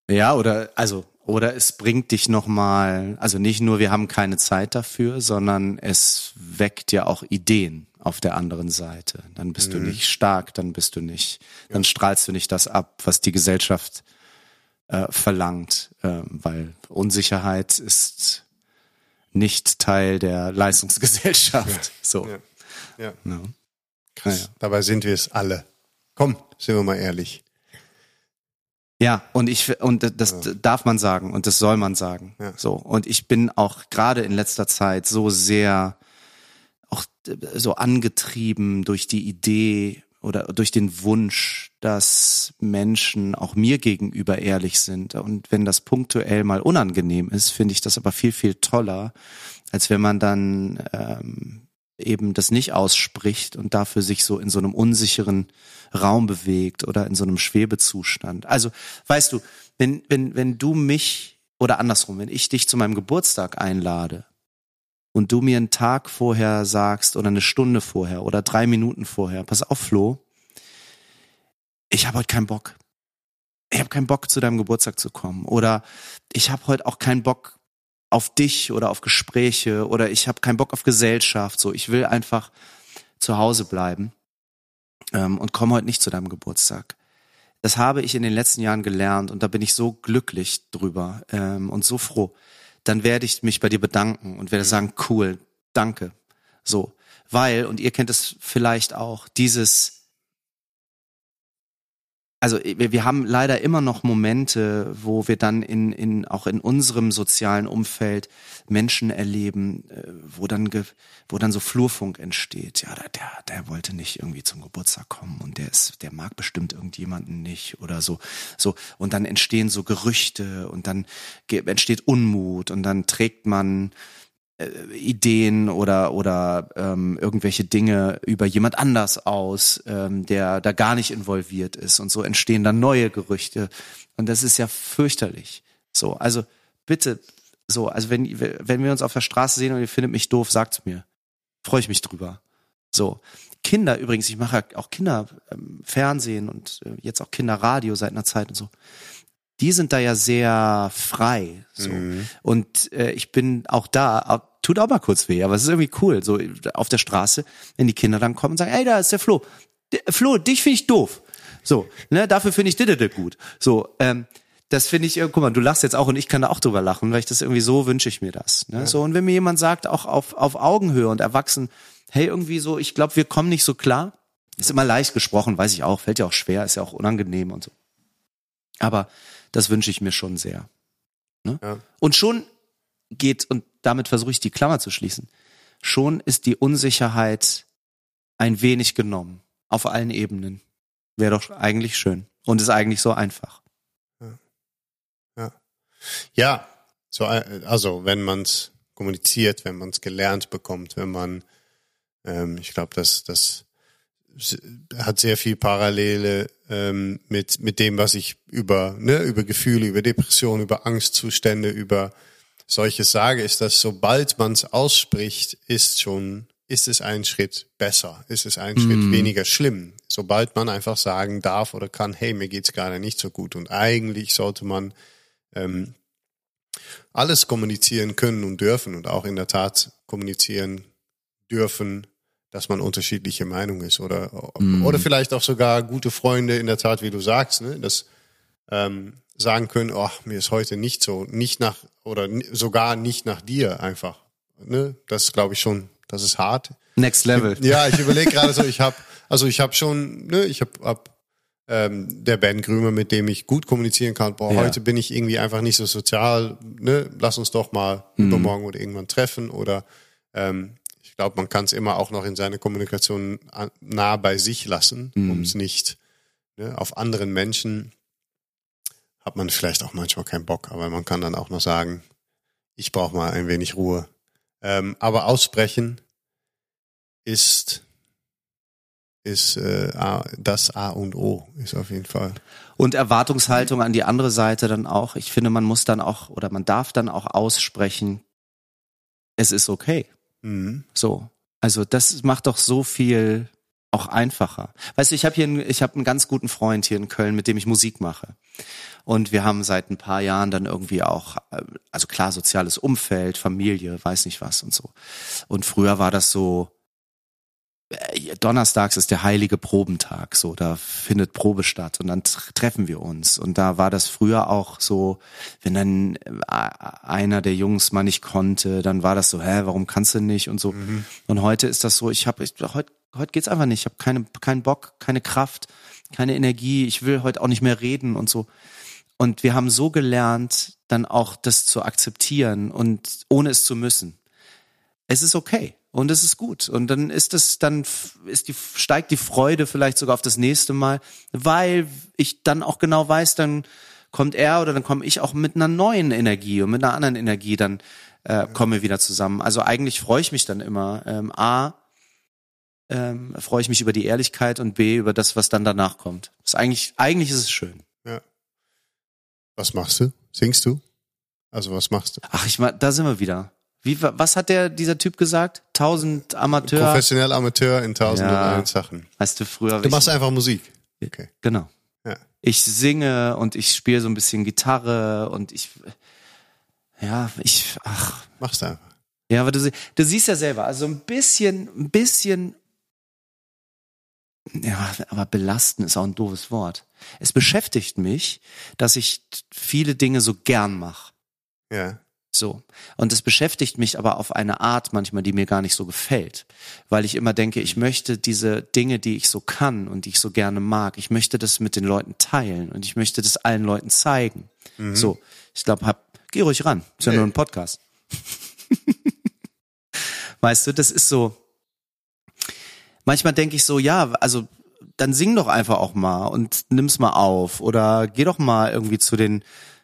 Ja, oder also oder es bringt dich nochmal, also nicht nur, wir haben keine Zeit dafür, sondern es weckt ja auch Ideen auf der anderen Seite. Dann bist mhm. du nicht stark, dann bist du nicht, dann strahlst du nicht das ab, was die Gesellschaft äh, verlangt, äh, weil Unsicherheit ist nicht Teil der [LAUGHS] Leistungsgesellschaft. Ja. So. Ja. Ja. No. Krass. Dabei sind wir es alle. Komm, sind wir mal ehrlich. Ja, und ich und das ja. darf man sagen und das soll man sagen. Ja. So und ich bin auch gerade in letzter Zeit so sehr auch so angetrieben durch die Idee oder durch den Wunsch, dass Menschen auch mir gegenüber ehrlich sind. Und wenn das punktuell mal unangenehm ist, finde ich das aber viel, viel toller, als wenn man dann ähm, eben das nicht ausspricht und dafür sich so in so einem unsicheren Raum bewegt oder in so einem Schwebezustand. Also, weißt du, wenn, wenn, wenn du mich oder andersrum, wenn ich dich zu meinem Geburtstag einlade und du mir einen Tag vorher sagst oder eine Stunde vorher oder drei Minuten vorher, pass auf, Flo, ich habe heute keinen Bock. Ich habe keinen Bock, zu deinem Geburtstag zu kommen. Oder ich habe heute auch keinen Bock auf dich oder auf Gespräche oder ich habe keinen Bock auf Gesellschaft. So, ich will einfach zu Hause bleiben ähm, und komme heute nicht zu deinem Geburtstag. Das habe ich in den letzten Jahren gelernt und da bin ich so glücklich drüber ähm, und so froh. Dann werde ich mich bei dir bedanken und werde sagen, cool, danke. So, weil, und ihr kennt es vielleicht auch, dieses also wir, wir haben leider immer noch Momente, wo wir dann in, in auch in unserem sozialen Umfeld Menschen erleben, äh, wo dann wo dann so Flurfunk entsteht. Ja, der, der, wollte nicht irgendwie zum Geburtstag kommen und der ist, der mag bestimmt irgendjemanden nicht oder so. So und dann entstehen so Gerüchte und dann entsteht Unmut und dann trägt man äh, Ideen oder oder ähm, irgendwelche Dinge über jemand anders aus, ähm, der da gar nicht involviert ist und so entstehen dann neue Gerüchte und das ist ja fürchterlich. So, also bitte so, also wenn wenn wir uns auf der Straße sehen und ihr findet mich doof, sagt's mir. Freue ich mich drüber. So. Kinder übrigens, ich mache auch Kinderfernsehen ähm, und äh, jetzt auch Kinderradio seit einer Zeit und so die sind da ja sehr frei. So. Mhm. Und äh, ich bin auch da, tut auch mal kurz weh, aber es ist irgendwie cool. So auf der Straße, wenn die Kinder dann kommen und sagen, ey, da ist der Flo. D Flo, dich finde ich doof. So, ne, dafür finde ich Didede gut. So, ähm, das finde ich, guck mal, du lachst jetzt auch und ich kann da auch drüber lachen, weil ich das irgendwie so wünsche ich mir das. Ne? Ja. So, und wenn mir jemand sagt, auch auf, auf Augenhöhe und erwachsen, hey, irgendwie so, ich glaube, wir kommen nicht so klar. Ist immer leicht gesprochen, weiß ich auch, fällt ja auch schwer, ist ja auch unangenehm und so. Aber das wünsche ich mir schon sehr. Ne? Ja. Und schon geht, und damit versuche ich die Klammer zu schließen, schon ist die Unsicherheit ein wenig genommen. Auf allen Ebenen. Wäre doch eigentlich schön. Und ist eigentlich so einfach. Ja. Ja, ja so, also wenn man es kommuniziert, wenn man es gelernt bekommt, wenn man, ähm, ich glaube, dass das hat sehr viel Parallele ähm, mit mit dem, was ich über ne, über Gefühle, über Depressionen, über Angstzustände, über solches sage, ist, dass sobald man es ausspricht, ist schon ist es ein Schritt besser, ist es ein mm. Schritt weniger schlimm. Sobald man einfach sagen darf oder kann, hey, mir geht's gerade nicht so gut und eigentlich sollte man ähm, alles kommunizieren können und dürfen und auch in der Tat kommunizieren dürfen, dass man unterschiedliche Meinung ist oder mm. oder vielleicht auch sogar gute Freunde in der Tat, wie du sagst, ne, dass ähm, sagen können, oh, mir ist heute nicht so, nicht nach oder sogar nicht nach dir einfach. Ne, das glaube ich schon, das ist hart. Next Level. Ja, ich überlege gerade so, ich habe also ich habe schon, ne, ich habe hab, ähm, der Ben Grümer, mit dem ich gut kommunizieren kann. Boah, ja. heute bin ich irgendwie einfach nicht so sozial. Ne, lass uns doch mal mm. übermorgen oder irgendwann treffen oder ähm, glaube, man kann es immer auch noch in seine Kommunikation nah bei sich lassen, mhm. um es nicht ne, auf anderen Menschen hat man vielleicht auch manchmal keinen Bock, aber man kann dann auch noch sagen, ich brauche mal ein wenig Ruhe. Ähm, aber aussprechen ist ist äh, das A und O ist auf jeden Fall. Und Erwartungshaltung an die andere Seite dann auch. Ich finde, man muss dann auch oder man darf dann auch aussprechen, es ist okay. Mhm. So. Also das macht doch so viel auch einfacher. Weißt du, ich habe hier einen, ich habe einen ganz guten Freund hier in Köln, mit dem ich Musik mache. Und wir haben seit ein paar Jahren dann irgendwie auch, äh, also klar, soziales Umfeld, Familie, weiß nicht was und so. Und früher war das so, äh, Donnerstags ist der heilige Probentag, so da findet Probe statt und dann treffen wir uns und da war das früher auch so, wenn dann äh, einer der Jungs mal nicht konnte, dann war das so, hä, warum kannst du nicht und so. Mhm. Und heute ist das so, ich habe heute heute geht's einfach nicht, ich habe keine keinen Bock, keine Kraft, keine Energie, ich will heute auch nicht mehr reden und so. Und wir haben so gelernt, dann auch das zu akzeptieren und ohne es zu müssen. Es ist okay und es ist gut und dann ist es dann ist die steigt die Freude vielleicht sogar auf das nächste Mal, weil ich dann auch genau weiß, dann kommt er oder dann komme ich auch mit einer neuen Energie und mit einer anderen Energie dann äh, kommen wir wieder zusammen. Also eigentlich freue ich mich dann immer ähm, a ähm, freue ich mich über die Ehrlichkeit und b über das, was dann danach kommt. Das ist eigentlich eigentlich ist es schön. Ja. Was machst du? Singst du? Also was machst du? Ach, ich da sind wir wieder. Wie, was hat der, dieser Typ gesagt? Tausend Amateur. Professionell Amateur in tausend Ja. und eins Sachen. Weißt du, früher. Du machst einfach Musik. Okay. Genau. Ja. Ich singe und ich spiele so ein bisschen Gitarre und ich, ja, ich, ach, Machst einfach. ja, aber du, du siehst ja selber, also ein bisschen, ein bisschen, ja, aber belasten ist auch ein doofes Wort. Es beschäftigt mich, dass ich viele Dinge so gern mache. Ja. So. Und es beschäftigt mich aber auf eine Art manchmal, die mir gar nicht so gefällt. Weil ich immer denke, ich möchte diese Dinge, die ich so kann und die ich so gerne mag, ich möchte das mit den Leuten teilen und ich möchte das allen Leuten zeigen. So. Ich glaube, hab, geh ruhig ran. Ist ja Nee. nur ein Podcast. [LAUGHS] weißt du, das ist so. Manchmal denke ich so, ja, also dann sing doch einfach auch mal und nimm's mal auf oder geh doch mal irgendwie zu den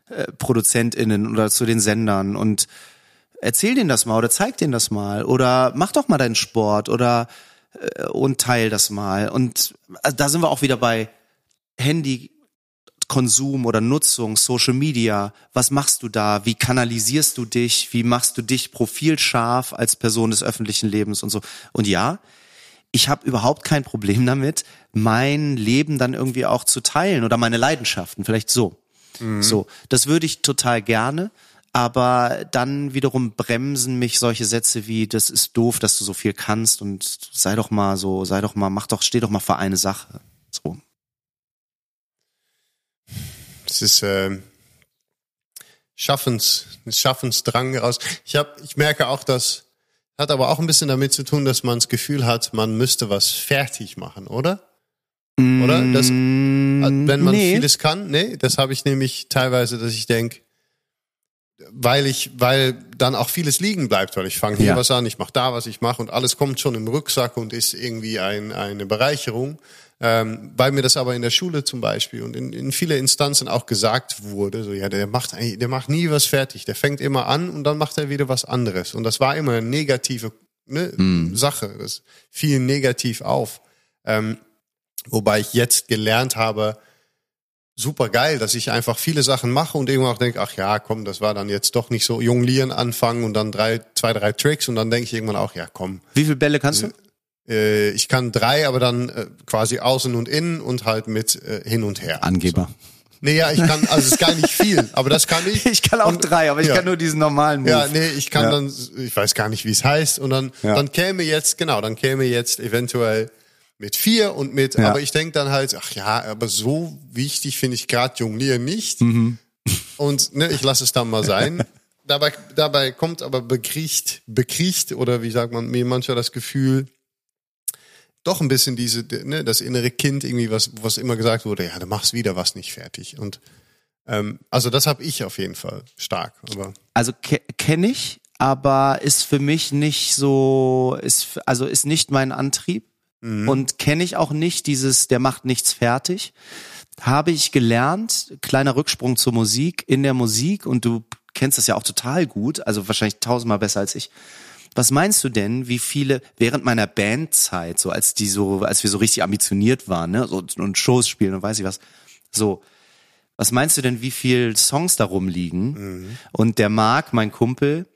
äh, ProduzentInnen oder zu den Sendern und erzähl denen das mal oder zeig denen das mal oder mach doch mal deinen Sport oder äh, und teil das mal. Und äh, da sind wir auch wieder bei Handykonsum oder Nutzung, Social Media. Was machst du da? Wie kanalisierst du dich? Wie machst du dich profilscharf als Person des öffentlichen Lebens und so? Und ja, ich habe überhaupt kein Problem damit, mein Leben dann irgendwie auch zu teilen oder meine Leidenschaften, vielleicht so. So, das würde ich total gerne, aber dann wiederum bremsen mich solche Sätze wie, das ist doof, dass du so viel kannst und sei doch mal so, sei doch mal, mach doch, steh doch mal für eine Sache. So. Es ist ähm, Schaffens, Schaffensdrang raus. Ich hab, ich merke auch, dass hat aber auch ein bisschen damit zu tun, dass man das Gefühl hat, man müsste was fertig machen, oder? Oder? Das, wenn man Mm, nee. vieles kann, nee, das habe ich nämlich teilweise, dass ich denk, weil ich, weil dann auch vieles liegen bleibt, weil ich fange hier Ja. was an, ich mache da was, ich mache und alles kommt schon im Rucksack und ist irgendwie ein, eine Bereicherung. Ähm, weil mir das aber in der Schule zum Beispiel und in, in viele Instanzen auch gesagt wurde, so ja, der macht eigentlich, der macht nie was fertig, der fängt immer an und dann macht er wieder was anderes. Und das war immer eine negative ne, Sache, das fiel negativ auf. Ähm, wobei ich jetzt gelernt habe, super geil, dass ich einfach viele Sachen mache und irgendwann auch denke, ach ja, komm, das war dann jetzt doch nicht so jonglieren anfangen und dann drei, zwei, drei Tricks und dann denke ich irgendwann auch, ja, komm, Wie viele Bälle kannst du? Äh, ich kann drei, aber dann äh, quasi außen und innen und halt mit äh, hin und her. Angeber. Nee, ja, ich kann, also es ist gar nicht viel, aber das kann ich. [LAUGHS] Ich kann auch Und- drei, aber ich ja. kann nur diesen normalen Move. Ja, nee, ich kann Ja. dann, ich weiß gar nicht, wie es heißt. Und dann, Ja. dann käme jetzt, genau, dann käme jetzt eventuell mit vier und mit, aber ich denke dann halt, ach ja, aber so wichtig finde ich gerade Jonglieren nicht. Mhm. Und ne, ich lasse es dann mal sein. [LAUGHS] dabei, dabei kommt aber bekriecht, bekriecht oder wie sagt man, mir manchmal das Gefühl, doch ein bisschen diese, ne, das innere Kind irgendwie, was, was immer gesagt wurde, ja, du machst wieder was nicht fertig. Und ähm, also das habe ich auf jeden Fall stark. Aber Also ke kenne ich, aber ist für mich nicht so, ist also ist nicht mein Antrieb und kenne ich auch nicht dieses, der macht nichts fertig. Habe ich gelernt, kleiner Rücksprung zur Musik, in der Musik und du kennst das ja auch total gut, also wahrscheinlich tausendmal besser als ich. Was meinst du denn, wie viele während meiner Bandzeit, so als die so, als wir so richtig ambitioniert waren, ne, so und Shows spielen und weiß ich was, so, was meinst du denn, wie viel Songs da rumliegen? Mhm. Und der Marc, mein Kumpel,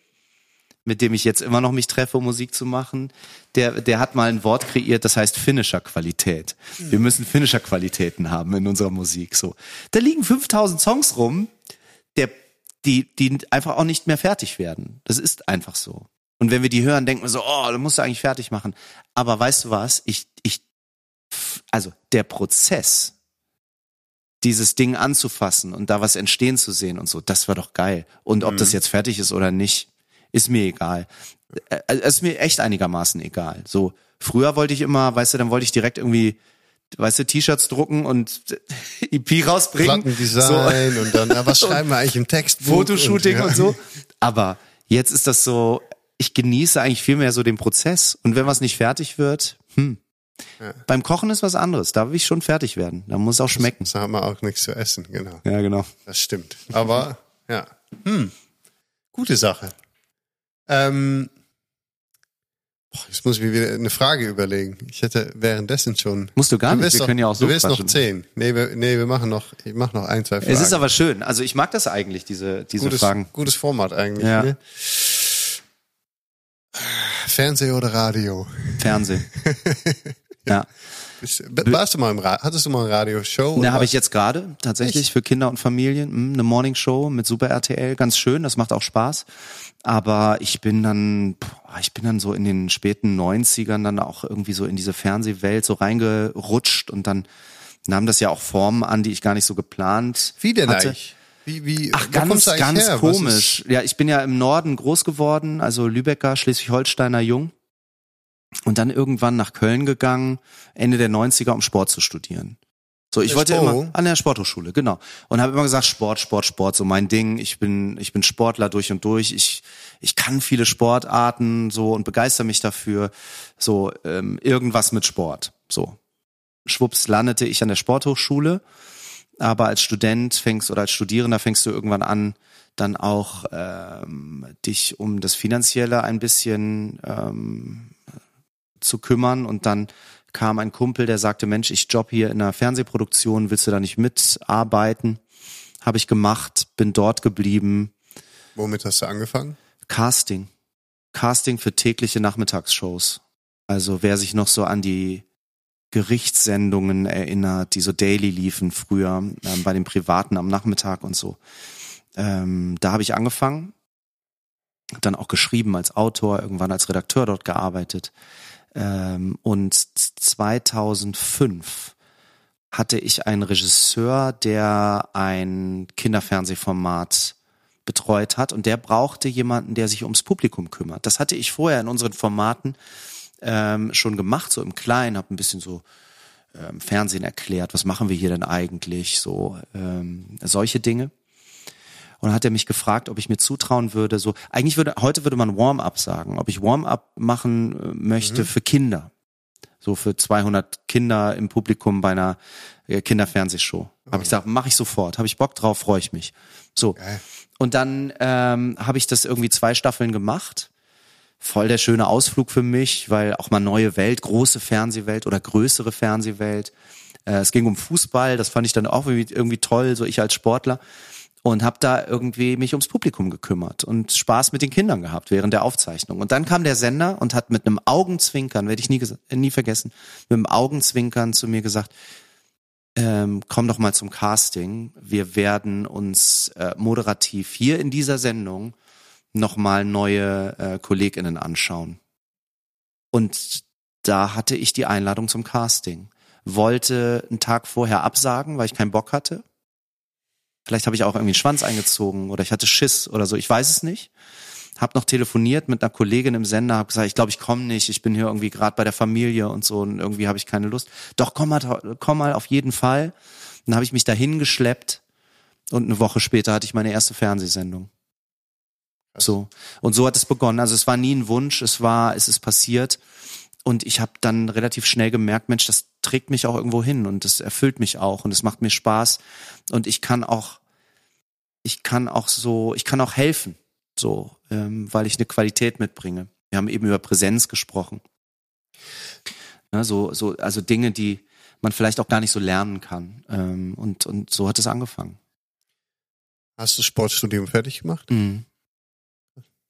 mit dem ich jetzt immer noch mich treffe, um Musik zu machen, der, der hat mal ein Wort kreiert, das heißt Finisher-Qualität. Wir müssen Finisher-Qualitäten haben in unserer Musik, so. Da liegen 5000 Songs rum, der, die, die einfach auch nicht mehr fertig werden. Das ist einfach so. Und wenn wir die hören, denken wir so, oh, da musst du eigentlich fertig machen. Aber weißt du was? Ich, ich, also der Prozess, dieses Ding anzufassen und da was entstehen zu sehen und so, das war doch geil. Und ob mhm. das jetzt fertig ist oder nicht, ist mir egal. Es ist mir echt einigermaßen egal. So, früher wollte ich immer, weißt du, dann wollte ich direkt irgendwie weißt du, T-Shirts drucken und [LAUGHS] EP rausbringen. Plattendesign so. und dann, ja, was [LAUGHS] schreiben wir eigentlich im Text? Fotoshooting und, ja. und so. Aber jetzt ist das so, ich genieße eigentlich viel mehr so den Prozess. Und wenn was nicht fertig wird, hm. Ja. Beim Kochen ist was anderes. Da will ich schon fertig werden. Da muss es auch schmecken. Da haben wir auch nichts zu essen, genau. Ja, genau. Das stimmt. Aber, ja. Hm. Gute Sache. Ähm, boah, jetzt muss ich mir wieder eine Frage überlegen. Ich hätte währenddessen schon. Musst du gar du nicht, wir noch, können ja auch so Du willst noch zehn. Nee wir, nee, wir machen noch, ich mach noch ein, zwei Fragen. Es ist aber schön. Also ich mag das eigentlich, diese, diese gutes, Fragen. Gutes Format eigentlich. Ja. Ne? Fernseh oder Radio? Fernsehen. [LAUGHS] ja. Warst du mal im Radio? Hattest du mal eine Radioshow? Ne, habe ich jetzt gerade tatsächlich Echt? für Kinder und Familien hm, eine Morning Show mit Super RTL, ganz schön, das macht auch Spaß. Aber ich bin dann, ich bin dann so in den späten 90ern dann auch irgendwie so in diese Fernsehwelt so reingerutscht und dann nahm das ja auch Formen an, die ich gar nicht so geplant Wie denn hatte. eigentlich? Wie, wie, Ach, ganz, ganz her? komisch. Ja, ich bin ja im Norden groß geworden, also Lübecker, Schleswig-Holsteiner Jung. Und dann irgendwann nach Köln gegangen, Ende der 90er, um Sport zu studieren. So, ich wollte immer an der Sporthochschule, genau. Und habe immer gesagt, Sport, Sport, Sport, so mein Ding. Ich bin, ich bin Sportler durch und durch. Ich, ich kann viele Sportarten so und begeister mich dafür. So, ähm, irgendwas mit Sport. So. Schwupps landete ich an der Sporthochschule. Aber als Student fängst oder als Studierender fängst du irgendwann an, dann auch ähm, dich um das Finanzielle ein bisschen ähm, zu kümmern und dann kam ein Kumpel, der sagte, Mensch, ich job hier in einer Fernsehproduktion, willst du da nicht mitarbeiten? Habe ich gemacht, bin dort geblieben. Womit hast du angefangen? Casting. Casting für tägliche Nachmittagsshows. Also wer sich noch so an die Gerichtssendungen erinnert, die so daily liefen früher ähm, bei den Privaten am Nachmittag und so. Ähm, da habe ich angefangen, dann auch geschrieben als Autor, irgendwann als Redakteur dort gearbeitet. Ähm, und 2005 hatte ich einen Regisseur, der ein Kinderfernsehformat betreut hat und der brauchte jemanden, der sich ums Publikum kümmert. Das hatte ich vorher in unseren Formaten ähm, schon gemacht, so im Kleinen, habe ein bisschen so ähm, Fernsehen erklärt, was machen wir hier denn eigentlich, so ähm, solche Dinge. Und dann hat er mich gefragt, ob ich mir zutrauen würde, so, eigentlich würde, heute würde man Warm-up sagen, ob ich Warm-up machen äh, möchte mhm. für Kinder. So für 200 Kinder im Publikum bei einer äh, Kinderfernsehshow. Mhm. Habe ich gesagt, mache ich sofort. Habe ich Bock drauf, freue ich mich. So. Geil. Und dann ähm, habe ich das irgendwie zwei Staffeln gemacht. Voll der schöne Ausflug für mich, weil auch mal neue Welt, große Fernsehwelt oder größere Fernsehwelt. Äh, es ging um Fußball, das fand ich dann auch irgendwie, irgendwie toll, so ich als Sportler und habe da irgendwie mich ums Publikum gekümmert und Spaß mit den Kindern gehabt während der Aufzeichnung. Und dann kam der Sender und hat mit einem Augenzwinkern, werde ich nie, nie vergessen, mit einem Augenzwinkern zu mir gesagt, ähm, komm doch mal zum Casting. Wir werden uns äh, moderativ hier in dieser Sendung nochmal neue äh, KollegInnen anschauen. Und da hatte ich die Einladung zum Casting. Wollte einen Tag vorher absagen, weil ich keinen Bock hatte Vielleicht habe ich auch irgendwie einen Schwanz eingezogen oder ich hatte Schiss oder so, ich weiß es nicht. Hab noch telefoniert mit einer Kollegin im Sender, hab gesagt, ich glaube, ich komme nicht, ich bin hier irgendwie gerade bei der Familie und so und irgendwie habe ich keine Lust. Doch komm mal, komm mal auf jeden Fall. Dann habe ich mich dahin geschleppt und eine Woche später hatte ich meine erste Fernsehsendung. So und so hat es begonnen. Also es war nie ein Wunsch, es war, es ist passiert und ich habe dann relativ schnell gemerkt, Mensch, das trägt mich auch irgendwo hin und das erfüllt mich auch und es macht mir Spaß und ich kann auch ich kann auch so, ich kann auch helfen, so, ähm, weil ich eine Qualität mitbringe. Wir haben eben über Präsenz gesprochen. Ja, so, so, also Dinge, die man vielleicht auch gar nicht so lernen kann. Ähm, und, und so hat es angefangen. Hast du Sportstudium fertig gemacht? Mhm.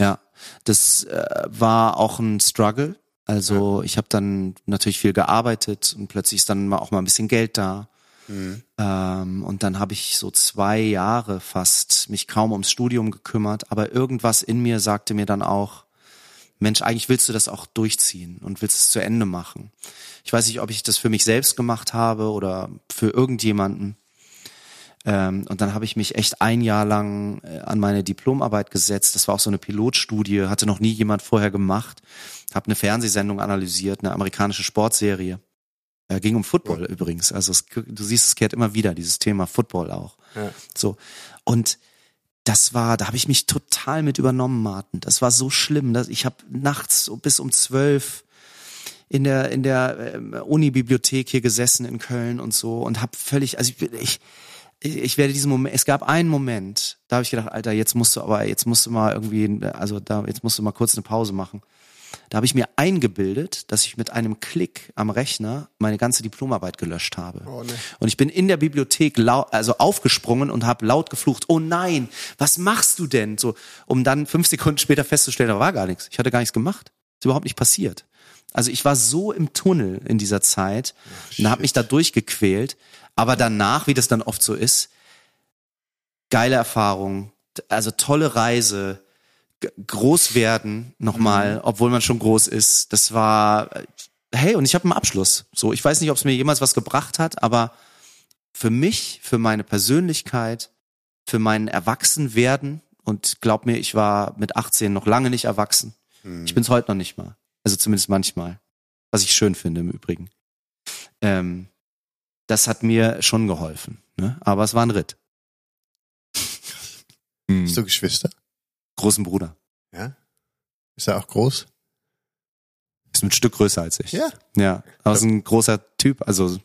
Ja, das äh, war auch ein Struggle. Also ja. ich habe dann natürlich viel gearbeitet und plötzlich ist dann auch mal ein bisschen Geld da. Mhm. Ähm, und dann habe ich so zwei Jahre fast mich kaum ums Studium gekümmert, aber irgendwas in mir sagte mir dann auch, Mensch, eigentlich willst du das auch durchziehen und willst es zu Ende machen. Ich weiß nicht, ob ich das für mich selbst gemacht habe oder für irgendjemanden. Ähm, und dann habe ich mich echt ein Jahr lang äh, an meine Diplomarbeit gesetzt. Das war auch so eine Pilotstudie, hatte noch nie jemand vorher gemacht. Habe eine Fernsehsendung analysiert, eine amerikanische Sportserie. Äh, ging um Football ja. übrigens. Also es, du siehst, es kehrt immer wieder dieses Thema Football auch. Ja. So und das war, da habe ich mich total mit übernommen, Martin. Das war so schlimm, dass ich habe nachts bis um zwölf in der in der äh, Uni-Bibliothek hier gesessen in Köln und so und habe völlig, also ich, ich ich werde diesen Moment, es gab einen Moment, da habe ich gedacht, Alter, jetzt musst du aber, jetzt musst du mal irgendwie, also da, jetzt musst du mal kurz eine Pause machen. Da habe ich mir eingebildet, dass ich mit einem Klick am Rechner meine ganze Diplomarbeit gelöscht habe. Oh, nee. Und ich bin in der Bibliothek laut, also aufgesprungen und habe laut geflucht, oh nein, was machst du denn? So, um dann fünf Sekunden später festzustellen, da war gar nichts. Ich hatte gar nichts gemacht. Ist überhaupt nicht passiert. Also ich war so im Tunnel in dieser Zeit oh, und habe mich da durchgequält. Aber danach, wie das dann oft so ist, geile Erfahrung, also tolle Reise, groß werden nochmal, mhm. obwohl man schon groß ist. Das war, hey, und ich habe einen Abschluss. So, ich weiß nicht, ob es mir jemals was gebracht hat, aber für mich, für meine Persönlichkeit, für mein Erwachsenwerden und glaub mir, ich war mit 18 noch lange nicht erwachsen. Mhm. Ich bin es heute noch nicht mal. Also zumindest manchmal. Was ich schön finde im Übrigen. Ähm, das hat mir schon geholfen. Ne? Aber es war ein Ritt. Hast du Geschwister? großen Bruder. Ja? Ist er auch groß? Ist ein Stück größer als ich. Ja. Ja. Aber ist ein großer Typ, also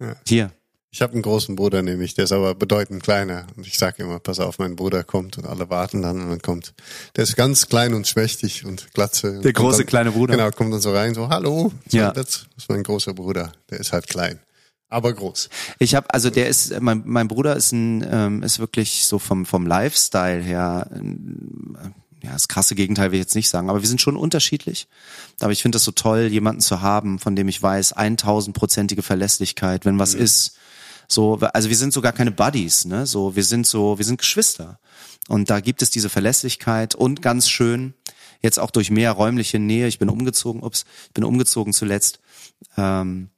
ja. hier. Ich habe einen großen Bruder nämlich, der ist aber bedeutend kleiner. Und ich sage immer, pass auf, mein Bruder kommt und alle warten dann und dann kommt. Der ist ganz klein und schmächtig und glatze. Der große dann, kleine Bruder. Genau, kommt dann so rein, so, hallo. So, ja. Das ist mein großer Bruder. Der ist halt klein aber groß. Ich habe also der ist mein, mein Bruder ist ein ähm, ist wirklich so vom vom Lifestyle her äh, ja das krasse Gegenteil will ich jetzt nicht sagen, aber wir sind schon unterschiedlich. Aber ich finde das so toll, jemanden zu haben, von dem ich weiß, 1000-prozentige Verlässlichkeit, wenn was mhm. ist. So, also wir sind sogar keine Buddies, ne? So, wir sind so, wir sind Geschwister. Und da gibt es diese Verlässlichkeit und ganz schön, jetzt auch durch mehr räumliche Nähe, ich bin umgezogen, ups, ich bin umgezogen zuletzt. Ähm,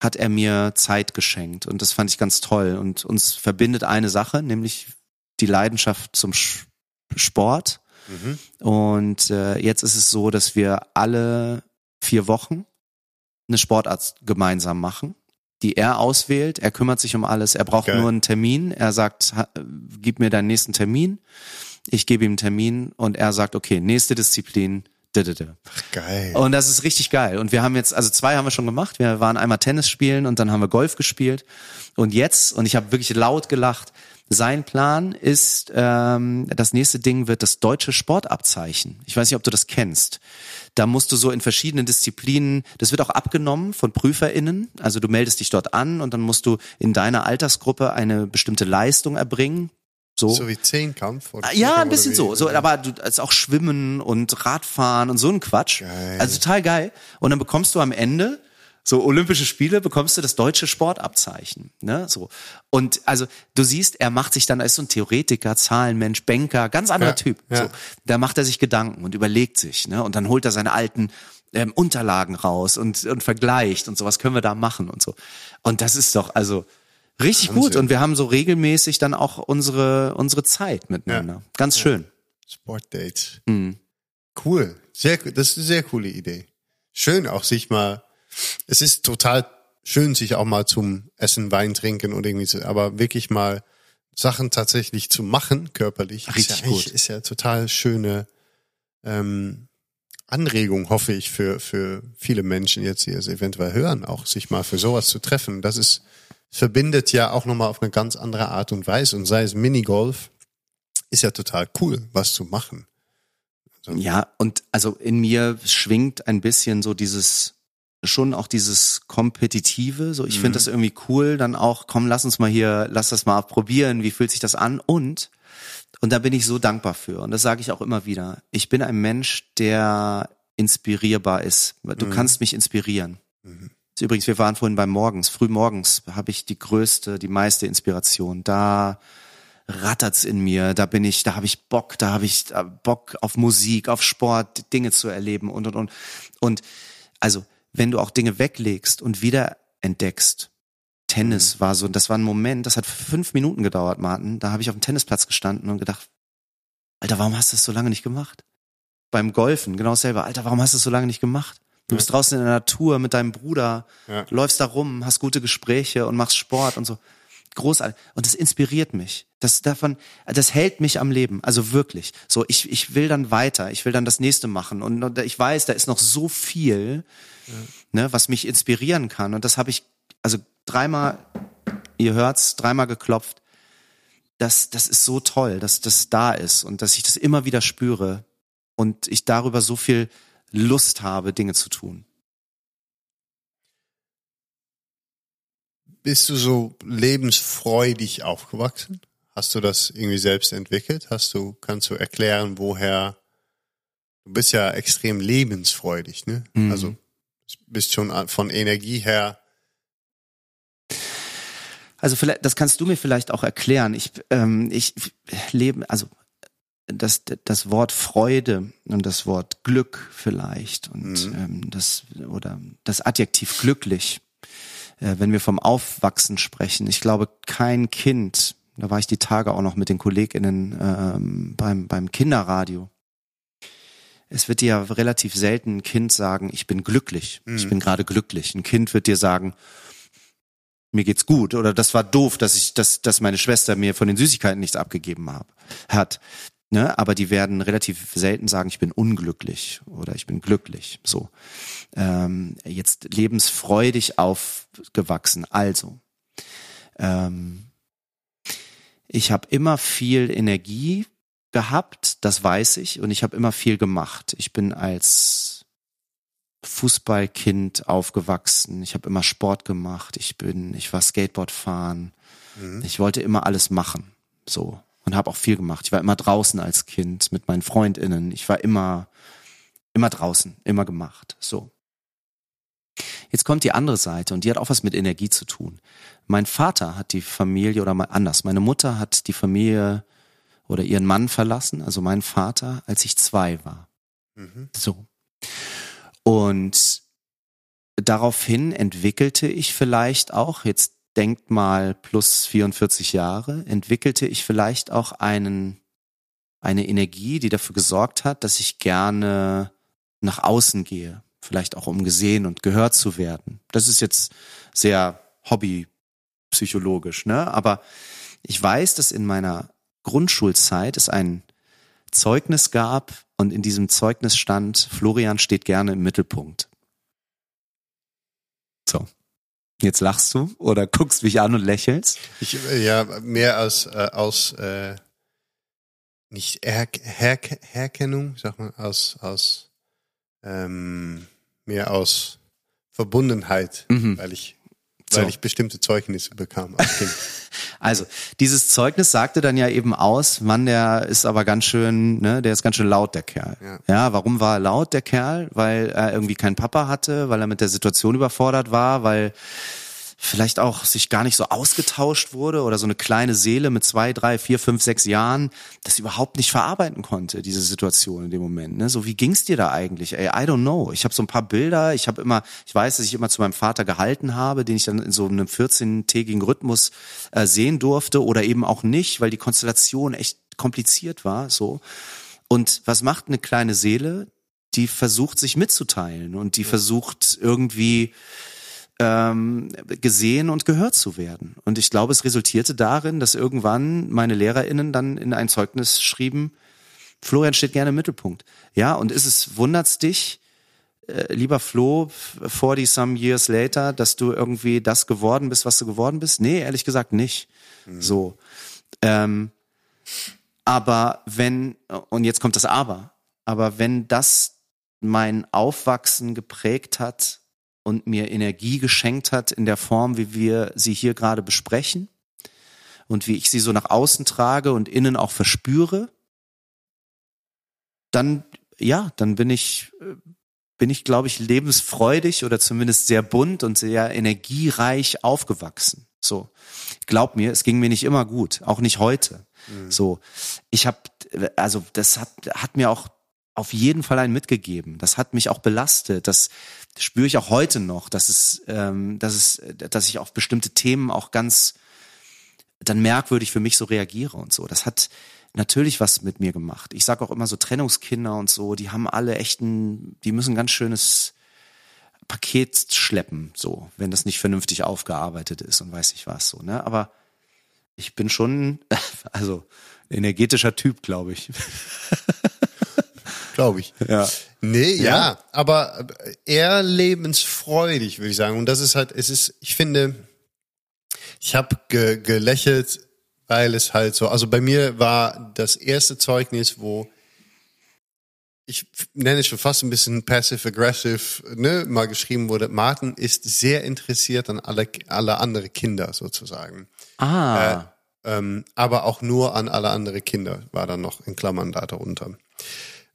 hat er mir Zeit geschenkt und das fand ich ganz toll und uns verbindet eine Sache, nämlich die Leidenschaft zum Sport. Mhm. Und äh, jetzt ist es so, dass wir alle vier Wochen eine Sportart gemeinsam machen, die er auswählt. Er kümmert sich um alles. Er braucht Geil. nur einen Termin. Er sagt, gib mir deinen nächsten Termin. Ich gebe ihm einen Termin und er sagt, okay, nächste Disziplin Ach, geil. Und das ist richtig geil. Und wir haben jetzt, also zwei haben wir schon gemacht. Wir waren einmal Tennis spielen und dann haben wir Golf gespielt. Und jetzt, und ich habe wirklich laut gelacht, sein Plan ist, ähm, das nächste Ding wird das deutsche Sportabzeichen. Ich weiß nicht, ob du das kennst. Da musst du so in verschiedenen Disziplinen, das wird auch abgenommen von PrüferInnen. Also du meldest dich dort an und dann musst du in deiner Altersgruppe eine bestimmte Leistung erbringen. So, so wie Zehnkampf? Oder ja, ein bisschen so. so. Aber du, also auch Schwimmen und Radfahren und so ein Quatsch. Geil. Also total geil. Und dann bekommst du am Ende so Olympische Spiele bekommst du das deutsche Sportabzeichen, ne? So und also du siehst, er macht sich dann er ist so ein Theoretiker, Zahlenmensch, Banker, ganz anderer ja, Typ. Ja. So, da macht er sich Gedanken und überlegt sich, ne? Und dann holt er seine alten ähm, Unterlagen raus und und vergleicht und so was können wir da machen und so. Und das ist doch also Richtig Wahnsinn. gut. Und wir haben so regelmäßig dann auch unsere, unsere Zeit miteinander. Ja. Ganz schön. Sportdates. Mhm. Cool. Sehr, das ist eine sehr coole Idee. Schön auch sich mal, es ist total schön, sich auch mal zum Essen, Wein trinken und irgendwie so, aber wirklich mal Sachen tatsächlich zu machen, körperlich, Richtig ist ja, gut. ist ja total schöne ähm, Anregung, hoffe ich, für, für viele Menschen jetzt, die es eventuell hören, auch sich mal für sowas zu treffen. Das ist verbindet ja auch nochmal auf eine ganz andere Art und Weise. Und sei es Minigolf ist ja total cool, was zu machen. So. Ja, und also in mir schwingt ein bisschen so dieses, schon auch dieses Kompetitive. So, ich mhm. finde das irgendwie cool. Dann auch, komm, lass uns mal hier, lass das mal probieren. Wie fühlt sich das an? Und, und da bin ich so dankbar für. Und das sage ich auch immer wieder. Ich bin ein Mensch, der inspirierbar ist. Du mhm. kannst mich inspirieren. Mhm. Übrigens, wir waren vorhin beim Morgens. Früh morgens habe ich die größte, die meiste Inspiration. Da rattert's in mir, da bin ich, da habe ich Bock, da habe ich äh, Bock auf Musik, auf Sport, Dinge zu erleben und und und. Und also, wenn du auch Dinge weglegst und wieder entdeckst, Tennis mhm. war so, das war ein Moment, das hat fünf Minuten gedauert, Martin. Da habe ich auf dem Tennisplatz gestanden und gedacht, Alter, warum hast du das so lange nicht gemacht? Beim Golfen, genau selber, Alter, warum hast du das so lange nicht gemacht? Du bist draußen in der Natur mit deinem Bruder, läufst da rum, hast gute Gespräche und machst Sport und so großartig. Und das inspiriert mich. Das davon, das hält mich am Leben. Also wirklich. So, ich, ich will dann weiter. Ich will dann das nächste machen. Und ich weiß, da ist noch so viel, ne, was mich inspirieren kann. Und das habe ich, also dreimal, ihr hört's, dreimal geklopft. Das, das ist so toll, dass das da ist und dass ich das immer wieder spüre und ich darüber so viel Lust habe, Dinge zu tun. bist du so lebensfreudig aufgewachsen? Hast du das irgendwie selbst entwickelt? Hast du, kannst du erklären, woher, du bist ja extrem lebensfreudig, ne? Mhm. Also, bist schon von Energie her. Also vielleicht, das kannst du mir vielleicht auch erklären. Ich, ähm, ich lebe, also das, das Wort Freude und das Wort Glück vielleicht und mhm. ähm, das oder das Adjektiv glücklich äh, wenn wir vom Aufwachsen sprechen. Ich glaube, kein Kind, da war ich die Tage auch noch mit den KollegInnen ähm, beim, beim Kinderradio. Es wird dir ja relativ selten ein Kind sagen, ich bin glücklich, mhm. ich bin gerade glücklich. Ein Kind wird dir sagen, mir geht's gut oder das war doof, dass ich, dass, dass meine Schwester mir von den Süßigkeiten nichts abgegeben hab, hat ne? aber die werden relativ selten sagen, ich bin unglücklich oder ich bin glücklich. So. Ähm, jetzt lebensfreudig aufgewachsen. Also, ähm, ich habe immer viel Energie gehabt, das weiß ich, und ich habe immer viel gemacht. Ich bin als Fußballkind aufgewachsen. Ich habe immer Sport gemacht. Ich bin, ich war Skateboard fahren. Mhm. Ich wollte immer alles machen. So und habe auch viel gemacht. Ich war immer draußen als Kind mit meinen Freundinnen. Ich war immer immer draußen, immer gemacht. So. Jetzt kommt die andere Seite und die hat auch was mit Energie zu tun. Mein Vater hat die Familie oder mal anders. Meine Mutter hat die Familie oder ihren Mann verlassen, also mein Vater, als ich zwei war. Mhm. So. Und daraufhin entwickelte ich vielleicht auch, jetzt denkt mal plus 44 Jahre, entwickelte ich vielleicht auch einen, eine Energie, die dafür gesorgt hat, dass ich gerne nach außen gehe. Vielleicht auch um gesehen und gehört zu werden. Das ist jetzt sehr hobbypsychologisch, ne? Aber ich weiß, dass in meiner Grundschulzeit es ein Zeugnis gab und in diesem Zeugnis stand, Florian steht gerne im Mittelpunkt. So. Jetzt lachst du oder guckst mich an und lächelst? Ich, ja, mehr als, äh, aus, äh, nicht Her Her Herkennung, sag mal, aus, aus, ähm, mehr aus Verbundenheit, mhm. weil ich weil so. ich bestimmte Zeugnisse bekam als Kind. [LAUGHS] Also, dieses Zeugnis sagte dann ja eben aus, Mann, der ist aber ganz schön, ne, der ist ganz schön laut, der Kerl. Ja. ja, warum war er laut, der Kerl? Weil er irgendwie keinen Papa hatte, weil er mit der Situation überfordert war, weil vielleicht auch sich gar nicht so ausgetauscht wurde oder so eine kleine Seele mit zwei, drei, vier, fünf, sechs Jahren das überhaupt nicht verarbeiten konnte, diese Situation in dem Moment. Ne? So, wie ging's dir da eigentlich? Ey, I don't know. Ich habe so ein paar Bilder, ich habe immer, ich weiß, dass ich immer zu meinem Vater gehalten habe, den ich dann in so einem 14-tägigen Rhythmus äh, sehen durfte oder eben auch nicht, weil die Konstellation echt kompliziert war. So. Und was macht eine kleine Seele? Die versucht, sich mitzuteilen und die versucht irgendwie ähm, gesehen und gehört zu werden. Und ich glaube, es resultierte darin, dass irgendwann meine LehrerInnen dann in ein Zeugnis schrieben, Florian steht gerne im Mittelpunkt. Ja, und ist es, wundert's dich, äh, lieber Flo, 40 some years later, dass du irgendwie das geworden bist, was du geworden bist? Nee, ehrlich gesagt nicht. Mhm. So. Ähm, Aber wenn, und jetzt kommt das Aber, aber wenn das mein Aufwachsen geprägt hat und mir Energie geschenkt hat in der Form, wie wir sie hier gerade besprechen und wie ich sie so nach außen trage und innen auch verspüre, dann, ja, dann bin ich, bin ich, glaube ich, lebensfreudig oder zumindest sehr bunt und sehr energiereich aufgewachsen. So, glaub mir, es ging mir nicht immer gut, auch nicht heute. Mhm. So, ich habe, also das hat, hat mir auch auf jeden Fall einen mitgegeben. Das hat mich auch belastet. Das spüre ich auch heute noch, dass es, ähm, dass es, dass ich auf bestimmte Themen auch ganz dann merkwürdig für mich so reagiere und so. Das hat natürlich was mit mir gemacht. Ich sage auch immer so Trennungskinder und so, die haben alle echt ein, die müssen ganz schönes Paket schleppen, so, wenn das nicht vernünftig aufgearbeitet ist und weiß ich was so, ne? Aber ich bin schon, [LAUGHS] also energetischer Typ, glaube ich. [LAUGHS] glaube ich. Ja. Nee, ja. ja, aber eher lebensfreudig, würde ich sagen. Und das ist halt, es ist, ich finde, ich habe ge gelächelt, weil es halt so, also bei mir war das erste Zeugnis, wo ich nenne es schon fast ein bisschen passive-aggressive, ne, mal geschrieben wurde, Martin ist sehr interessiert an alle, alle andere Kinder sozusagen. Ah. Äh, ähm, aber auch nur an alle andere Kinder, war dann noch in Klammern da darunter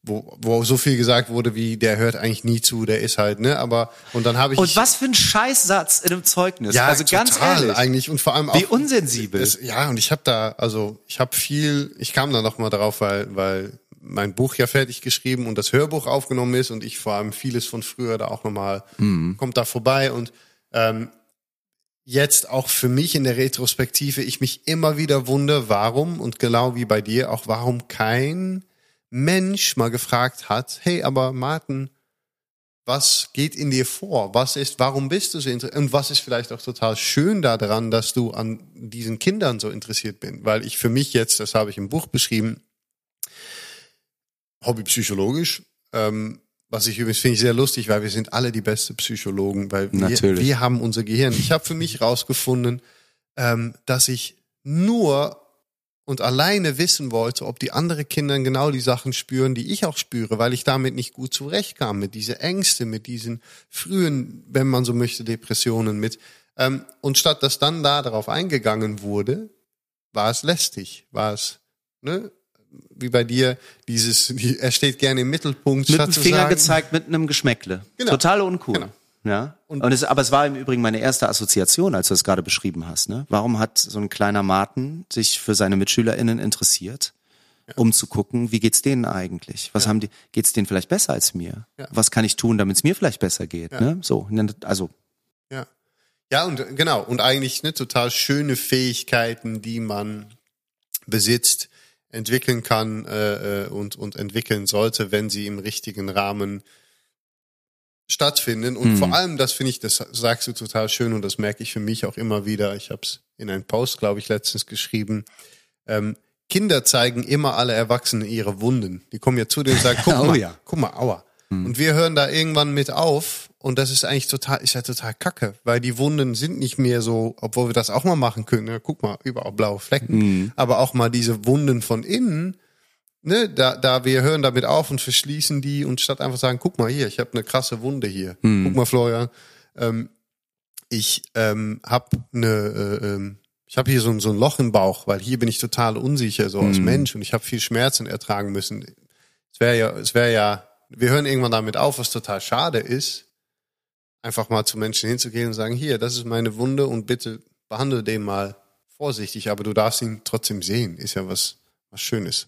wo, wo so viel gesagt wurde, wie der hört eigentlich nie zu, der ist halt, ne? Aber und dann habe ich. Und was für ein Scheißsatz in einem Zeugnis. Ja, also total, ganz ehrlich. eigentlich und vor allem auch. Wie unsensibel. Es, ja, und ich habe da, also ich habe viel, ich kam da noch mal drauf, weil, weil mein Buch ja fertig geschrieben und das Hörbuch aufgenommen ist und ich vor allem vieles von früher da auch nochmal mhm. kommt da vorbei und ähm, jetzt auch für mich in der Retrospektive ich mich immer wieder wundere, warum und genau wie bei dir auch warum kein Mensch mal gefragt hat, hey, aber Martin, was geht in dir vor? Was ist, warum bist du so interessiert? Und was ist vielleicht auch total schön daran, dass du an diesen Kindern so interessiert bist? Weil ich für mich jetzt, das habe ich im Buch beschrieben, hobbypsychologisch, ähm, was ich übrigens finde ich sehr lustig, weil wir sind alle die beste Psychologen, weil wir, wir haben unser Gehirn. Ich habe für mich rausgefunden, ähm, dass ich nur und alleine wissen wollte, ob die anderen Kinder genau die Sachen spüren, die ich auch spüre, weil ich damit nicht gut zurechtkam, mit diese Ängste, mit diesen frühen, wenn man so möchte, Depressionen mit. Ähm, und statt dass dann da darauf eingegangen wurde, war es lästig, war es, ne, wie bei dir, dieses, [LAUGHS] er steht gerne im Mittelpunkt. Mit dem Finger sagen, gezeigt, mit einem Geschmäckle. Genau. Total uncool. Genau. Ja. Und, und es, aber es war im Übrigen meine erste Assoziation, als du es gerade beschrieben hast. Ne? Warum hat so ein kleiner Martin sich für seine MitschülerInnen interessiert? Ja. um zu gucken, wie geht's denen eigentlich? Was ja. haben die? Geht's denen vielleicht besser als mir? Ja. Was kann ich tun, damit es mir vielleicht besser geht? Ne? So, also ja, ja und genau und eigentlich ne total schöne Fähigkeiten, die man besitzt, entwickeln kann äh, äh und und entwickeln sollte, wenn sie im richtigen Rahmen stattfinden. Und mhm. vor allem, das finde ich, das sagst du total schön und das merke ich für mich auch immer wieder. Ich habe es in einem Post, glaube ich, letztens geschrieben. Ähm, Kinder zeigen immer alle Erwachsenen ihre Wunden. Die kommen ja zu dir und sagen, guck [LAUGHS] oh, mal, ja. guck mal, aua. Mhm. Und wir hören da irgendwann mit auf und das ist eigentlich total, ist ja total kacke, weil die Wunden sind nicht mehr so, obwohl wir das auch mal machen können. Ja, guck mal, überall blaue Flecken. Mhm. Aber auch mal diese Wunden von innen, ne, da, da wir hören damit auf und verschließen die und statt einfach sagen, guck mal hier, ich habe eine krasse Wunde hier. Hm. Guck mal, Florian, ähm, ich ähm, habe eine, äh, ähm, ich habe hier so, so ein Loch im Bauch, weil hier bin ich total unsicher so hm. als Mensch und ich habe viel Schmerzen ertragen müssen. Es wäre ja, es wäre ja, wir hören irgendwann damit auf, was total schade ist, einfach mal zu Menschen hinzugehen und sagen, hier, das ist meine Wunde und bitte behandle den mal vorsichtig, aber du darfst ihn trotzdem sehen, ist ja was, was Schönes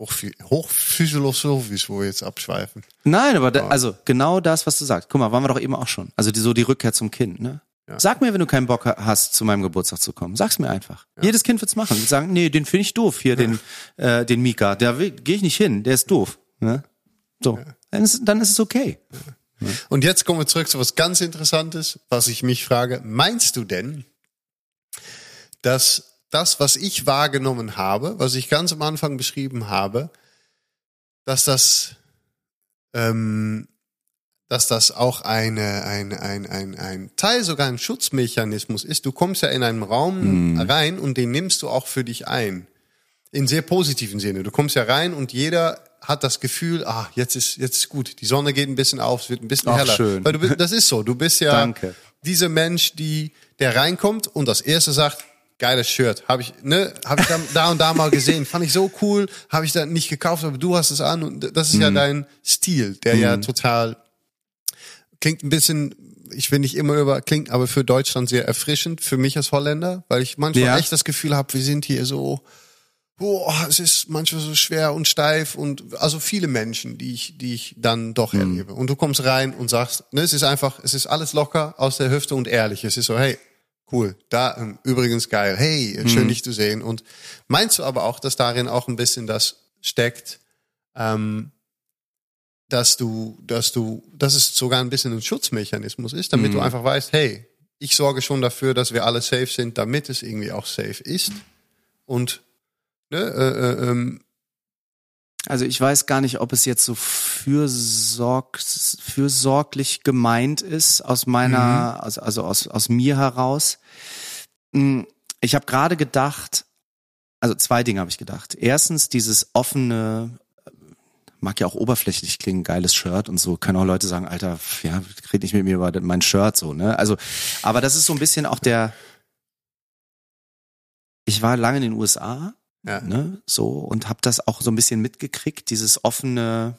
hochphilosophisch, wo wir jetzt abschweifen. Nein, aber da, also genau das, was du sagst. Guck mal, waren wir doch eben auch schon. Also die, so die Rückkehr zum Kind, ne? Ja. Sag mir, wenn du keinen Bock hast, zu meinem Geburtstag zu kommen. Sag's mir einfach. Ja. Jedes Kind wird's machen. Die sagen, nee, den finde ich doof hier, ja. den, äh, den Mika. Da gehe ich nicht hin, der ist doof. Ne? So, dann, ist, dann ist es okay. Und jetzt kommen wir zurück zu was ganz Interessantes, was ich mich frage. Meinst du denn, dass das, was ich wahrgenommen habe, was ich ganz am Anfang beschrieben habe, dass das, ähm, dass das auch eine, ein, ein, ein, ein Teil, sogar ein Schutzmechanismus ist. Du kommst ja in einen Raum mhm. rein und den nimmst du auch für dich ein. in sehr positiven Sinne. Du kommst ja rein und jeder hat das Gefühl, ah, jetzt ist jetzt ist gut. Die Sonne geht ein bisschen auf, es wird ein bisschen Ach, heller. schön. Weil du bist, das ist so. Du bist ja [LAUGHS] Danke. dieser Mensch, die der reinkommt und das erste sagt, geiles Shirt, habe ich ne, habe ich da, da und da mal gesehen, fand ich so cool, habe ich da nicht gekauft, aber du hast es an und das ist Mhm. ja dein Stil, der ja total klingt ein bisschen ich will nicht immer über klingt, aber für Deutschland sehr erfrischend für mich als Holländer, weil ich manchmal Ja. echt das Gefühl habe, wir sind hier so boah, es ist manchmal so schwer und steif und also viele Menschen, die ich, die ich dann doch Mhm. erlebe. Und du kommst rein und sagst, ne, es ist einfach, es ist alles locker aus der Hüfte und ehrlich. Es ist so, hey, cool, da ähm, übrigens geil, hey, Mhm. schön dich zu sehen. Und meinst du aber auch, dass darin auch ein bisschen das steckt, ähm, dass du, dass du, dass es sogar ein bisschen ein Schutzmechanismus ist, damit Mhm. du einfach weißt, hey, ich sorge schon dafür, dass wir alle safe sind, damit es irgendwie auch safe ist. Und ne, äh, äh, ähm, Also ich weiß gar nicht, ob es jetzt so fürsorg, fürsorglich gemeint ist aus meiner, also, also aus, aus mir heraus. Hm, Ich habe gerade gedacht, also zwei Dinge habe ich gedacht. Erstens dieses offene, äh, mag ja auch oberflächlich klingen, geiles Shirt und so, können auch Leute sagen, Alter, ja, red nicht mit mir über mein Shirt so, ne? Also, aber das ist so ein bisschen auch der, ich war lange in den USA ja. ne, so und habe das auch so ein bisschen mitgekriegt, dieses offene,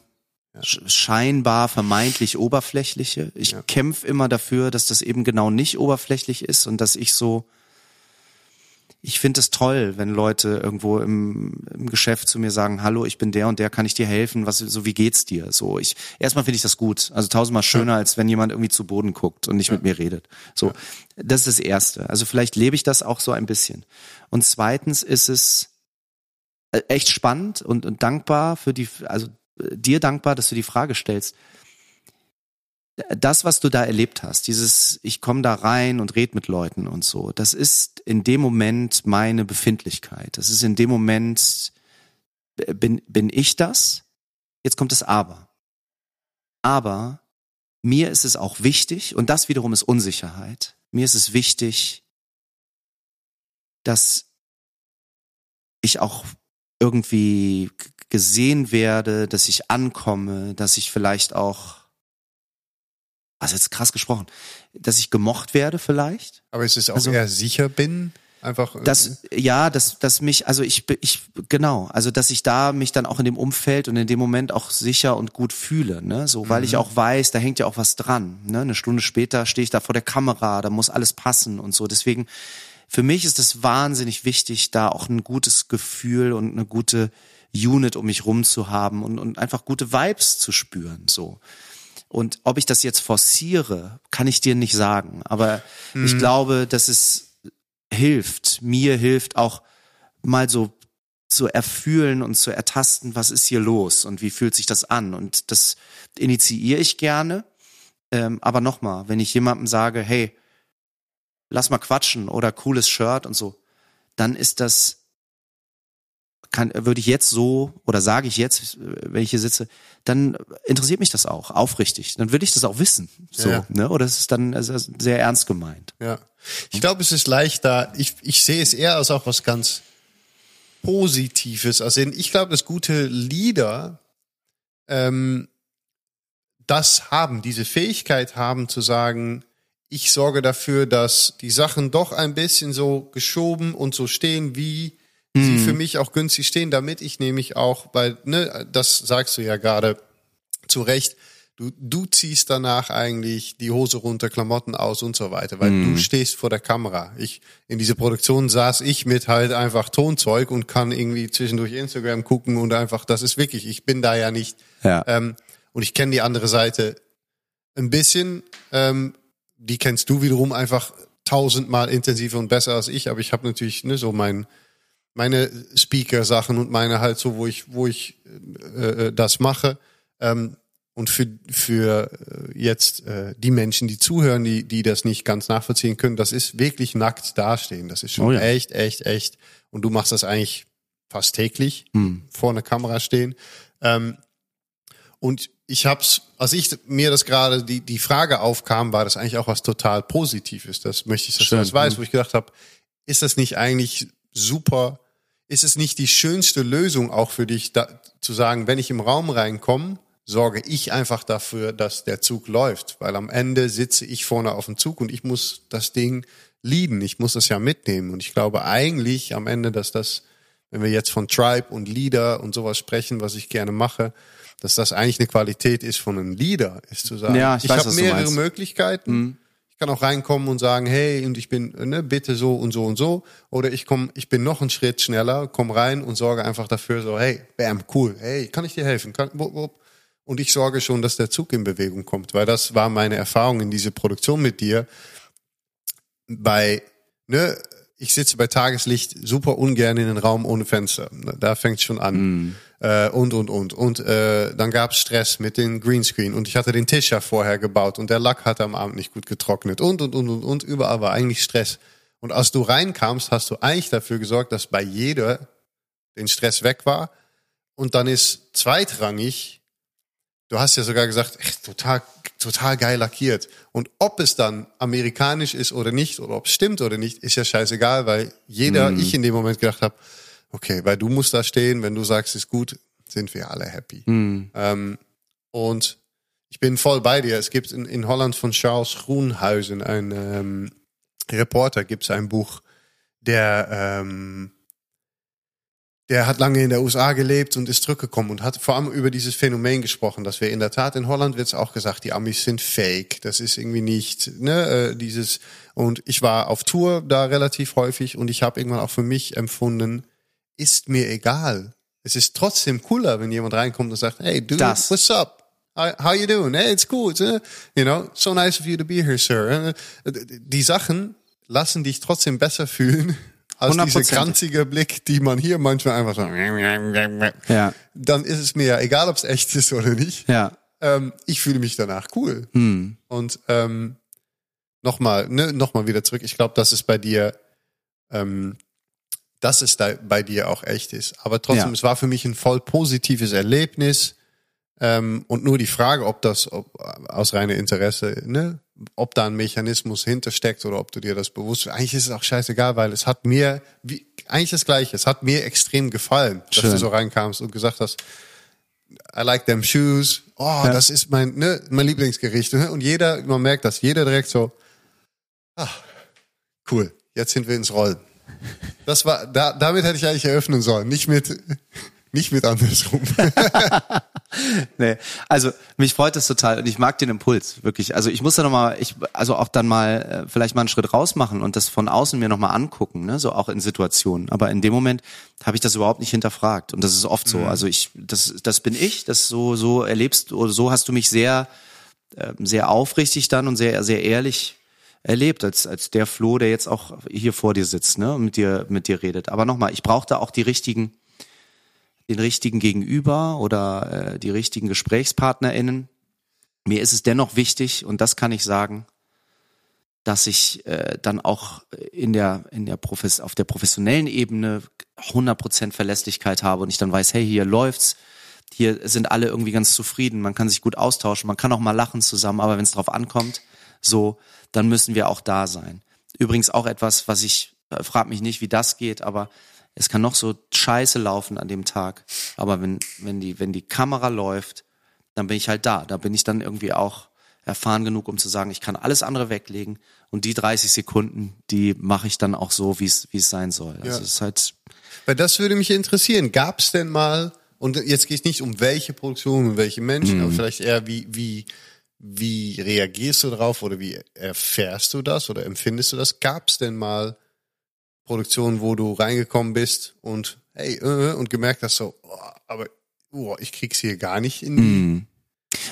sch- scheinbar vermeintlich oberflächliche. Ich Ja. kämpf immer dafür, dass das eben genau nicht oberflächlich ist und dass ich so ich finde es toll, wenn Leute irgendwo im, im Geschäft zu mir sagen, hallo, ich bin der und der, kann ich dir helfen? Was, so wie geht's dir? So, ich erstmal finde ich das gut. Also tausendmal schöner, als wenn jemand irgendwie zu Boden guckt und nicht mit mir redet. So, das ist das Erste. Also vielleicht lebe ich das auch so ein bisschen. Und zweitens ist es echt spannend und, und dankbar für die, also äh, dir dankbar, dass du die Frage stellst. Das, was du da erlebt hast, dieses, ich komme da rein und red mit Leuten und so, das ist in dem Moment meine Befindlichkeit. Das ist in dem Moment, äh, bin, bin ich das? Jetzt kommt das Aber. Aber mir ist es auch wichtig, und das wiederum ist Unsicherheit, mir ist es wichtig, dass ich auch irgendwie gesehen werde, dass ich ankomme, dass ich vielleicht auch, also jetzt krass gesprochen, dass ich gemocht werde vielleicht. Aber es ist auch Also- eher sicher bin, einfach. äh, Das, ja, dass, dass mich, also ich, ich, genau, also dass ich da mich dann auch in dem Umfeld und in dem Moment auch sicher und gut fühle, ne, so, weil ich auch weiß, da hängt ja auch was dran, ne, eine Stunde später stehe ich da vor der Kamera, da muss alles passen und so, deswegen, für mich ist es wahnsinnig wichtig, da auch ein gutes Gefühl und eine gute Unit um mich rum zu haben und, und einfach gute Vibes zu spüren, so. Und ob ich das jetzt forciere, kann ich dir nicht sagen. Aber ich glaube, dass es hilft, mir hilft auch mal so zu erfühlen und zu ertasten, was ist hier los und wie fühlt sich das an. Und das initiiere ich gerne. Ähm, aber nochmal, wenn ich jemandem sage, hey, lass mal quatschen oder cooles Shirt und so, dann ist das kann, würde ich jetzt so oder sage ich jetzt, wenn ich hier sitze, dann interessiert mich das auch aufrichtig. Dann will ich das auch wissen, so, Ja. ne? Oder es ist dann also sehr ernst gemeint. Ja. Ich glaube, es ist leichter. Ich, ich sehe es eher als auch was ganz Positives. Also ich glaube, dass gute Lieder ähm, das haben, diese Fähigkeit haben zu sagen, ich sorge dafür, dass die Sachen doch ein bisschen so geschoben und so stehen, wie sie für mich auch günstig stehen, damit ich nämlich auch, weil, ne, das sagst du ja gerade zu Recht, du, du ziehst danach eigentlich die Hose runter, Klamotten aus und so weiter, weil du stehst vor der Kamera. Ich, in dieser Produktion saß ich mit halt einfach Tonzeug und kann irgendwie zwischendurch Instagram gucken und einfach, das ist wirklich, ich bin da ja nicht, Ja. ähm, und ich kenne die andere Seite ein bisschen, ähm, die kennst du wiederum einfach tausendmal intensiver und besser als ich, aber ich habe natürlich ne, so mein meine Speaker-Sachen und meine halt so, wo ich, wo ich äh, äh, das mache. Ähm, und für, für äh, jetzt äh, die Menschen, die zuhören, die, die das nicht ganz nachvollziehen können, das ist wirklich nackt dastehen. Das ist schon Oh ja. echt, echt, echt. Und du machst das eigentlich fast täglich vor einer Kamera stehen. Ähm, und ich hab's, als ich mir das gerade die die Frage aufkam, war das eigentlich auch was total Positives. Das möchte ich, dass Schön, du das weißt, mhm. wo ich gedacht habe, ist das nicht eigentlich super? Ist es nicht die schönste Lösung auch für dich, da, zu sagen, wenn ich im Raum reinkomme, sorge ich einfach dafür, dass der Zug läuft, weil am Ende sitze ich vorne auf dem Zug und ich muss das Ding lieben, ich muss das ja mitnehmen. Und ich glaube eigentlich am Ende, dass das, wenn wir jetzt von Tribe und Leader und sowas sprechen, was ich gerne mache, dass das eigentlich eine Qualität ist von einem Leader, ist zu sagen, Ja, ich ich, habe mehrere. Möglichkeiten. Mhm. Ich kann auch reinkommen und sagen, hey, und ich bin, ne, bitte so und so und so. Oder ich komm, ich bin noch einen Schritt schneller, komm rein und sorge einfach dafür so, hey, bam, cool, hey, kann ich dir helfen? Kann, wupp, wupp. Und ich sorge schon, dass der Zug in Bewegung kommt, weil das war meine Erfahrung in diese Produktion mit dir. Bei, ne, ich sitze bei Tageslicht super ungern in den Raum ohne Fenster. Da fängt schon an. Äh, und, und, und. Und äh, dann gab's Stress mit dem Greenscreen. Und ich hatte den Tisch ja vorher gebaut und der Lack hatte am Abend nicht gut getrocknet. Und, und, und, und, und. Überall war eigentlich Stress. Und als du reinkamst, hast du eigentlich dafür gesorgt, dass bei jeder den Stress weg war. Und dann ist zweitrangig, du hast ja sogar gesagt, echt, total, total geil lackiert. Und ob es dann amerikanisch ist oder nicht, oder ob es stimmt oder nicht, ist ja scheißegal, weil jeder, ich in dem Moment gedacht habe, okay, weil du musst da stehen, wenn du sagst, ist gut, sind wir alle happy. Ähm, und ich bin voll bei dir. Es gibt in, in Holland von Charles Groenhuizen, ein ähm, Reporter, gibt es ein Buch, der ähm, der hat lange in der USA gelebt und ist zurückgekommen und hat vor allem über dieses Phänomen gesprochen, dass wir in der Tat in Holland wird es auch gesagt, die Amis sind fake, das ist irgendwie nicht, ne, äh, dieses und ich war auf Tour da relativ häufig und ich habe irgendwann auch für mich empfunden, ist mir egal. Es ist trotzdem cooler, wenn jemand reinkommt und sagt, hey, dude, Das. what's up? How you doing? Hey, it's cool. It's, uh, you know, so nice of you to be here, sir. Äh, Die Sachen lassen dich trotzdem besser fühlen als diese 100%. kranzige Blick, die man hier manchmal einfach so. Ja. Dann ist es mir ja egal, ob es echt ist oder nicht. Ja. Ähm, ich fühle mich danach cool. Hm. Und ähm, nochmal, ne, nochmal wieder zurück. Ich glaube, dass es bei dir, ähm, dass es da bei dir auch echt ist. Aber trotzdem, Ja. es war für mich ein voll positives Erlebnis. Ähm, und nur die Frage, ob das ob, aus reiner Interesse, ne, ob da ein Mechanismus hintersteckt oder ob du dir das bewusst. Eigentlich ist es auch scheißegal, weil es hat mir, wie, eigentlich das Gleiche. Es hat mir extrem gefallen, dass Schön. du so reinkamst und gesagt hast, I like them shoes. Oh, das ist mein, ne, mein Lieblingsgericht. ne? Und jeder, man merkt das, jeder direkt so, ah, cool, jetzt sind wir ins Rollen. Das war, da, damit hätte ich eigentlich eröffnen sollen, nicht mit, nicht mit andersrum. [LAUGHS] Nee, also mich freut es total und ich mag den Impuls wirklich. Also ich muss da noch mal, ich also auch dann mal äh, vielleicht mal einen Schritt raus machen und das von außen mir noch mal angucken, ne, so auch in Situationen. Aber in dem Moment habe ich das überhaupt nicht hinterfragt und das ist oft so. Also ich, das, das bin ich, das so so erlebst oder so hast du mich sehr, äh, sehr aufrichtig dann und sehr sehr ehrlich erlebt als als der Flo, der jetzt auch hier vor dir sitzt, ne, und mit dir mit dir redet. Aber noch mal, ich brauchte auch die richtigen den richtigen Gegenüber oder äh, die richtigen GesprächspartnerInnen. Mir ist es dennoch wichtig, und das kann ich sagen, dass ich äh, dann auch in der, in der Profes auf der professionellen Ebene 100% Verlässlichkeit habe und ich dann weiß, hey, hier läuft's, hier sind alle irgendwie ganz zufrieden, man kann sich gut austauschen, man kann auch mal lachen zusammen, aber wenn es drauf ankommt, so, dann müssen wir auch da sein. Übrigens auch etwas, was ich, äh, frag mich nicht, wie das geht, aber es kann noch so scheiße laufen an dem Tag. Aber wenn, wenn die, wenn die Kamera läuft, dann bin ich halt da. Da bin ich dann irgendwie auch erfahren genug, um zu sagen, ich kann alles andere weglegen und die 30 Sekunden, die mache ich dann auch so, wie es wie es sein soll. Also Ja. es ist halt Weil das würde mich interessieren. Gab es denn mal, und jetzt geht es nicht um welche Produktion und welche Menschen, aber vielleicht eher wie, wie, wie reagierst du darauf oder wie erfährst du das oder empfindest du das? Gab es denn mal Produktionen, wo du reingekommen bist und hey, äh, und gemerkt hast so, oh, aber oh, ich krieg's hier gar nicht in die.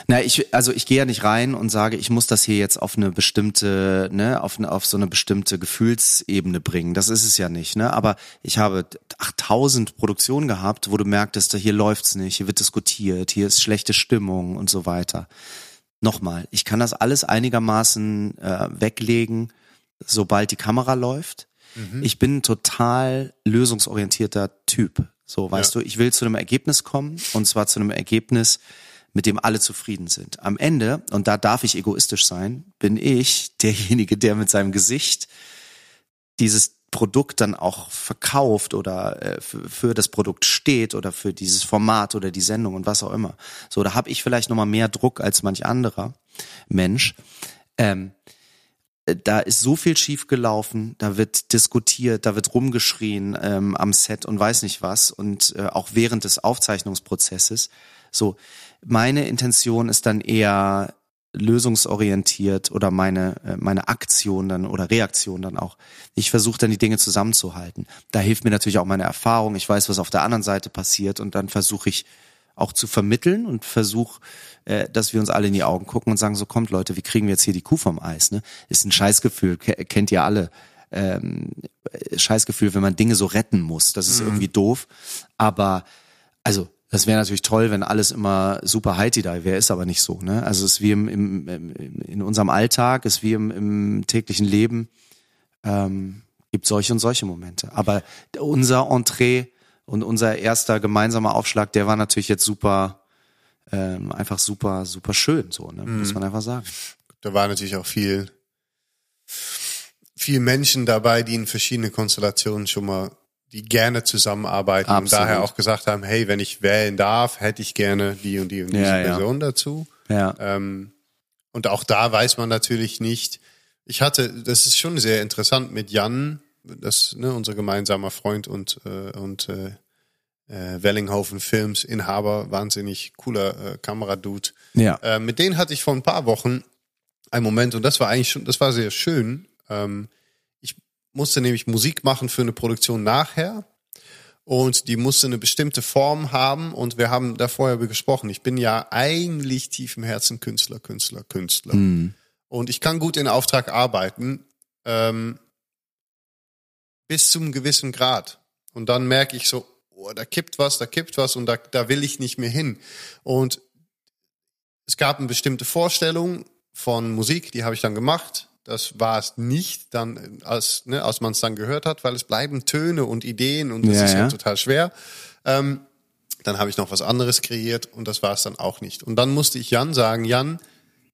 Na, ich, also ich gehe ja nicht rein und sage, ich muss das hier jetzt auf eine bestimmte, ne, auf, eine, auf so eine bestimmte Gefühlsebene bringen. Das ist es ja nicht, ne? Aber ich habe 8000 Produktionen gehabt, wo du merktest, hier läuft's nicht, hier wird diskutiert, hier ist schlechte Stimmung und so weiter. Nochmal, ich kann das alles einigermaßen äh, weglegen, sobald die Kamera läuft. Ich bin ein total lösungsorientierter Typ. So, weißt Ja. du, ich will zu einem Ergebnis kommen und zwar zu einem Ergebnis, mit dem alle zufrieden sind. Am Ende, und da darf ich egoistisch sein, bin ich derjenige, der mit seinem Gesicht dieses Produkt dann auch verkauft oder äh, für, für das Produkt steht oder für dieses Format oder die Sendung und was auch immer. So, da habe ich vielleicht nochmal mehr Druck als manch anderer Mensch. Ähm, da ist so viel schief gelaufen, da wird diskutiert, da wird rumgeschrien ähm, am Set und weiß nicht was und äh, auch während des Aufzeichnungsprozesses. So, meine Intention ist dann eher lösungsorientiert oder meine äh, meine Aktion dann oder Reaktion dann auch. Ich versuche dann die Dinge zusammenzuhalten. Da hilft mir natürlich auch meine Erfahrung. Ich weiß, was auf der anderen Seite passiert und dann versuche ich auch zu vermitteln und versuche, äh, dass wir uns alle in die Augen gucken und sagen, so kommt Leute, wie kriegen wir jetzt hier die Kuh vom Eis? Ne? Ist ein Scheißgefühl, kennt ihr alle. Ähm, Scheißgefühl, wenn man Dinge so retten muss. Das ist mhm. irgendwie doof. Aber also das wäre natürlich toll, wenn alles immer super heiti da wäre, ist aber nicht so. Ne? Also es ist wie im, im, im, in unserem Alltag, ist wie im, im täglichen Leben, ähm, gibt solche und solche Momente. Aber unser Entree und unser erster gemeinsamer Aufschlag, der war natürlich jetzt super, ähm, einfach super, super schön, so, ne? Mhm. muss man einfach sagen. Da war natürlich auch viel, viel Menschen dabei, die in verschiedene Konstellationen schon mal die gerne zusammenarbeiten Absolut. und daher auch gesagt haben, hey, wenn ich wählen darf, hätte ich gerne die und die und diese ja, Person ja. dazu. Ja. Ähm, und auch da weiß man natürlich nicht. Ich hatte, das ist schon sehr interessant mit Jan, das ne, unser gemeinsamer Freund und äh, und äh, äh, Wellinghofen Films Inhaber, wahnsinnig cooler äh, Kameradude. Ja. Äh, mit denen hatte ich vor ein paar Wochen einen Moment und das war eigentlich schon, das war sehr schön. Ähm, musste nämlich Musik machen für eine Produktion nachher und die musste eine bestimmte Form haben und wir haben da vorher gesprochen. Ich bin ja eigentlich tief im Herzen Künstler, Künstler, Künstler. Mhm. Und ich kann gut in Auftrag arbeiten ähm, bis zum gewissen Grad. Und dann merke ich so, oh, da kippt was, da kippt was und da, da will ich nicht mehr hin. Und es gab eine bestimmte Vorstellung von Musik, die habe ich dann gemacht. Das war es nicht dann, als, ne, als man es dann gehört hat, weil es bleiben Töne und Ideen und das ja, ist ja, total schwer. Ähm, dann habe ich noch was anderes kreiert und das war es dann auch nicht. Und dann musste ich Jan sagen, Jan,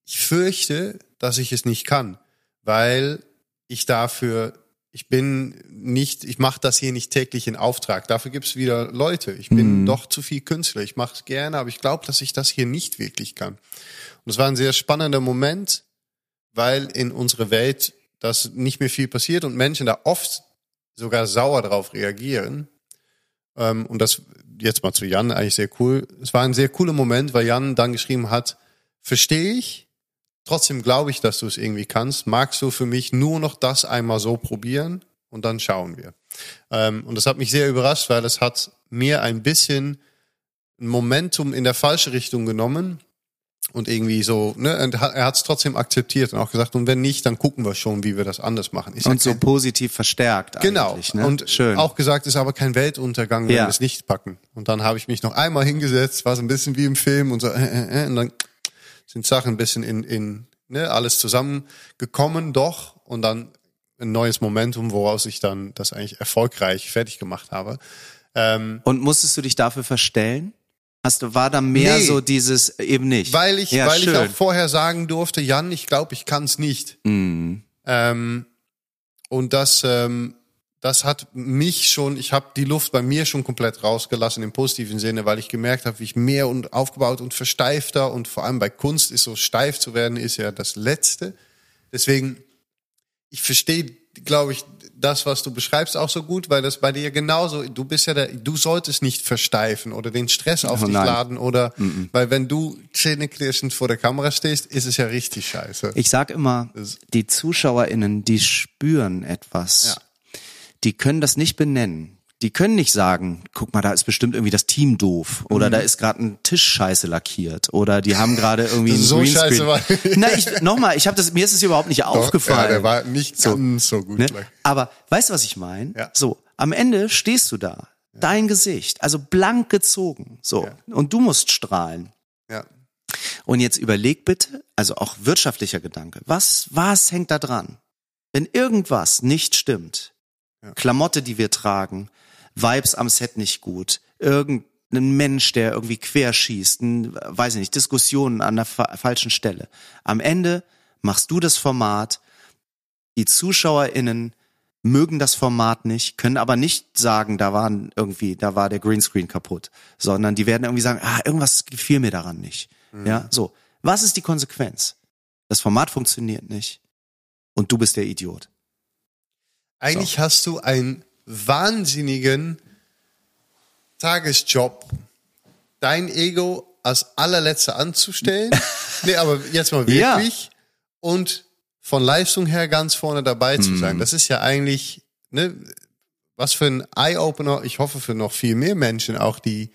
ich fürchte, dass ich es nicht kann, weil ich dafür, ich bin nicht, ich mache das hier nicht täglich in Auftrag. Dafür gibt's wieder Leute. Ich bin mhm. doch zu viel Künstler. Ich mache es gerne, aber ich glaube, dass ich das hier nicht wirklich kann. Und es war ein sehr spannender Moment, weil in unserer Welt das nicht mehr viel passiert und Menschen da oft sogar sauer drauf reagieren. Ähm, und das jetzt mal zu Jan eigentlich sehr cool. Es war ein sehr cooler Moment, weil Jan dann geschrieben hat, verstehe ich, trotzdem glaube ich, dass du es irgendwie kannst. Magst du für mich nur noch das einmal so probieren und dann schauen wir. Ähm, und das hat mich sehr überrascht, weil es hat mir ein bisschen Momentum in der falsche Richtung genommen, und irgendwie so, ne, er hat es trotzdem akzeptiert und auch gesagt, und wenn nicht, dann gucken wir schon, wie wir das anders machen. Ich und so positiv verstärkt genau. Ne? Und Schön. auch gesagt, ist aber kein Weltuntergang, wenn ja. wir es nicht packen. Und dann habe ich mich noch einmal hingesetzt, war so ein bisschen wie im Film und so, äh, äh, äh, und dann sind Sachen ein bisschen in, in ne, alles zusammengekommen, doch, und dann ein neues Momentum, woraus ich dann das eigentlich erfolgreich fertig gemacht habe. Ähm, und musstest du dich dafür verstellen? Hast du, war da mehr nee, so dieses eben nicht? Weil ich, ja, weil schön. ich auch vorher sagen durfte, Jan, ich glaube, ich kann es nicht. Mhm. Ähm, und das, ähm, das hat mich schon, ich habe die Luft bei mir schon komplett rausgelassen im positiven Sinne, weil ich gemerkt habe, wie ich mehr und aufgebaut und versteifter und vor allem bei Kunst ist so steif zu werden, ist ja das Letzte. Deswegen, ich verstehe glaube ich, das, was du beschreibst, auch so gut, weil das bei dir genauso, du bist ja der, du solltest nicht versteifen oder den Stress auf oh, dich nein. laden oder, mm -mm. weil wenn du zähneknirschend vor der Kamera stehst, ist es ja richtig scheiße. Ich sag immer, die ZuschauerInnen, die spüren etwas. Ja. Die können das nicht benennen die können nicht sagen, guck mal, da ist bestimmt irgendwie das Team doof oder mhm. da ist gerade ein Tisch scheiße lackiert oder die haben gerade irgendwie ein so Greenscreen. Scheiße war [LAUGHS] Na, ich nochmal, ich habe das mir ist es überhaupt nicht Doch, aufgefallen. Ja, der war nicht so, so gut. Ne? Aber weißt du, was ich meine? Ja. So, am Ende stehst du da, ja. dein Gesicht, also blank gezogen, so ja. und du musst strahlen. Ja. Und jetzt überleg bitte, also auch wirtschaftlicher Gedanke, was was hängt da dran? Wenn irgendwas nicht stimmt, Klamotte, die wir tragen, Vibes am Set nicht gut, irgendein Mensch, der irgendwie querschießt, ein, weiß ich nicht, Diskussionen an der fa falschen Stelle. Am Ende machst du das Format, die ZuschauerInnen mögen das Format nicht, können aber nicht sagen, da waren irgendwie, da war der Greenscreen kaputt, sondern die werden irgendwie sagen, ah, irgendwas gefiel mir daran nicht. Mhm. Ja, so. Was ist die Konsequenz? Das Format funktioniert nicht und du bist der Idiot. Eigentlich so. hast du einen wahnsinnigen Tagesjob, dein Ego als allerletzte anzustellen. [LAUGHS] nee, aber jetzt mal wirklich. Ja. Und von Leistung her ganz vorne dabei zu sein. Mhm. Das ist ja eigentlich, ne, was für ein Eye-Opener, ich hoffe für noch viel mehr Menschen auch, die,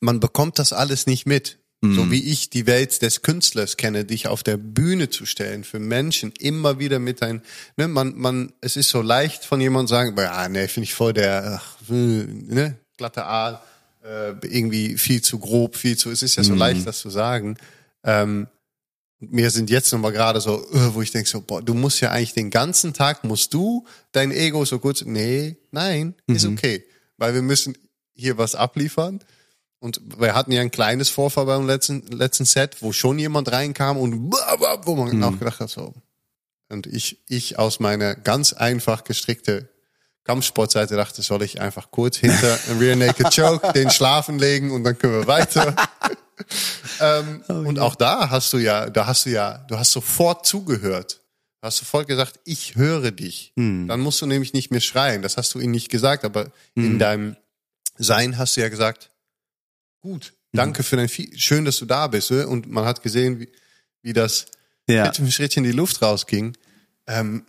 man bekommt das alles nicht mit. So mhm. wie ich die Welt des Künstlers kenne, dich auf der Bühne zu stellen für Menschen, immer wieder mit ein, ne, man, man, es ist so leicht von jemandem sagen, ja, ne, finde ich voll der, ach, ne, glatte Aal, äh, irgendwie viel zu grob, viel zu, es ist ja so mhm. leicht, das zu sagen. Ähm, mir sind jetzt nochmal gerade so, äh, wo ich denke so, boah, du musst ja eigentlich den ganzen Tag, musst du dein Ego so kurz, nee, nein, ist mhm. okay. Weil wir müssen hier was abliefern und wir hatten ja ein kleines Vorfall beim letzten, letzten Set, wo schon jemand reinkam und wo man mhm. auch gedacht hat, so. Und ich, ich aus meiner ganz einfach gestrickte Kampfsportseite dachte, soll ich einfach kurz hinter ein [LAUGHS] Rear Naked Choke den schlafen legen und dann können wir weiter. [LAUGHS] ähm, oh, und auch da hast du ja, da hast du ja, du hast sofort zugehört. Hast du voll gesagt, ich höre dich. Mhm. Dann musst du nämlich nicht mehr schreien. Das hast du ihnen nicht gesagt, aber mhm. in deinem Sein hast du ja gesagt, gut. Danke für dein Vieh. Schön, dass du da bist. Und man hat gesehen, wie, wie das ja. Schritt für Schritt in die Luft rausging. Ähm,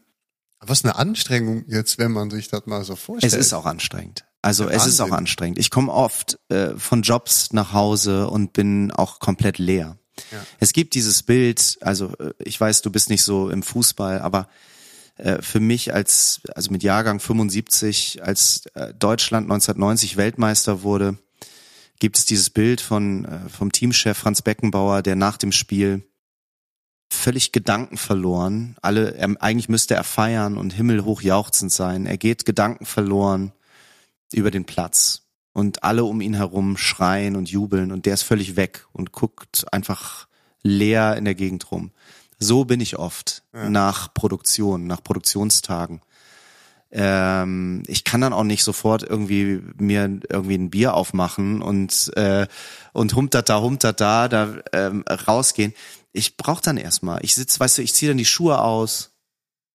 was eine Anstrengung jetzt, wenn man sich das mal so vorstellt. Es ist auch anstrengend. Also es ist auch anstrengend. Ich komme oft äh, von Jobs nach Hause und bin auch komplett leer. Ja. Es gibt dieses Bild, also äh, ich weiß, du bist nicht so im Fußball, aber äh, für mich als, also mit Jahrgang 75, als äh, Deutschland 1990 Weltmeister wurde, gibt es dieses Bild von äh, vom Teamchef Franz Beckenbauer, der nach dem Spiel völlig Gedanken verloren. Alle, er, eigentlich müsste er feiern und himmelhoch jauchzend sein. Er geht Gedanken verloren über den Platz und alle um ihn herum schreien und jubeln und der ist völlig weg und guckt einfach leer in der Gegend rum. So bin ich oft ja. nach Produktion, nach Produktionstagen ähm, ich kann dann auch nicht sofort irgendwie mir irgendwie ein Bier aufmachen und äh, und humtata humtata da ähm, rausgehen. Ich brauche dann erstmal. Ich sitz, weißt du, ich ziehe dann die Schuhe aus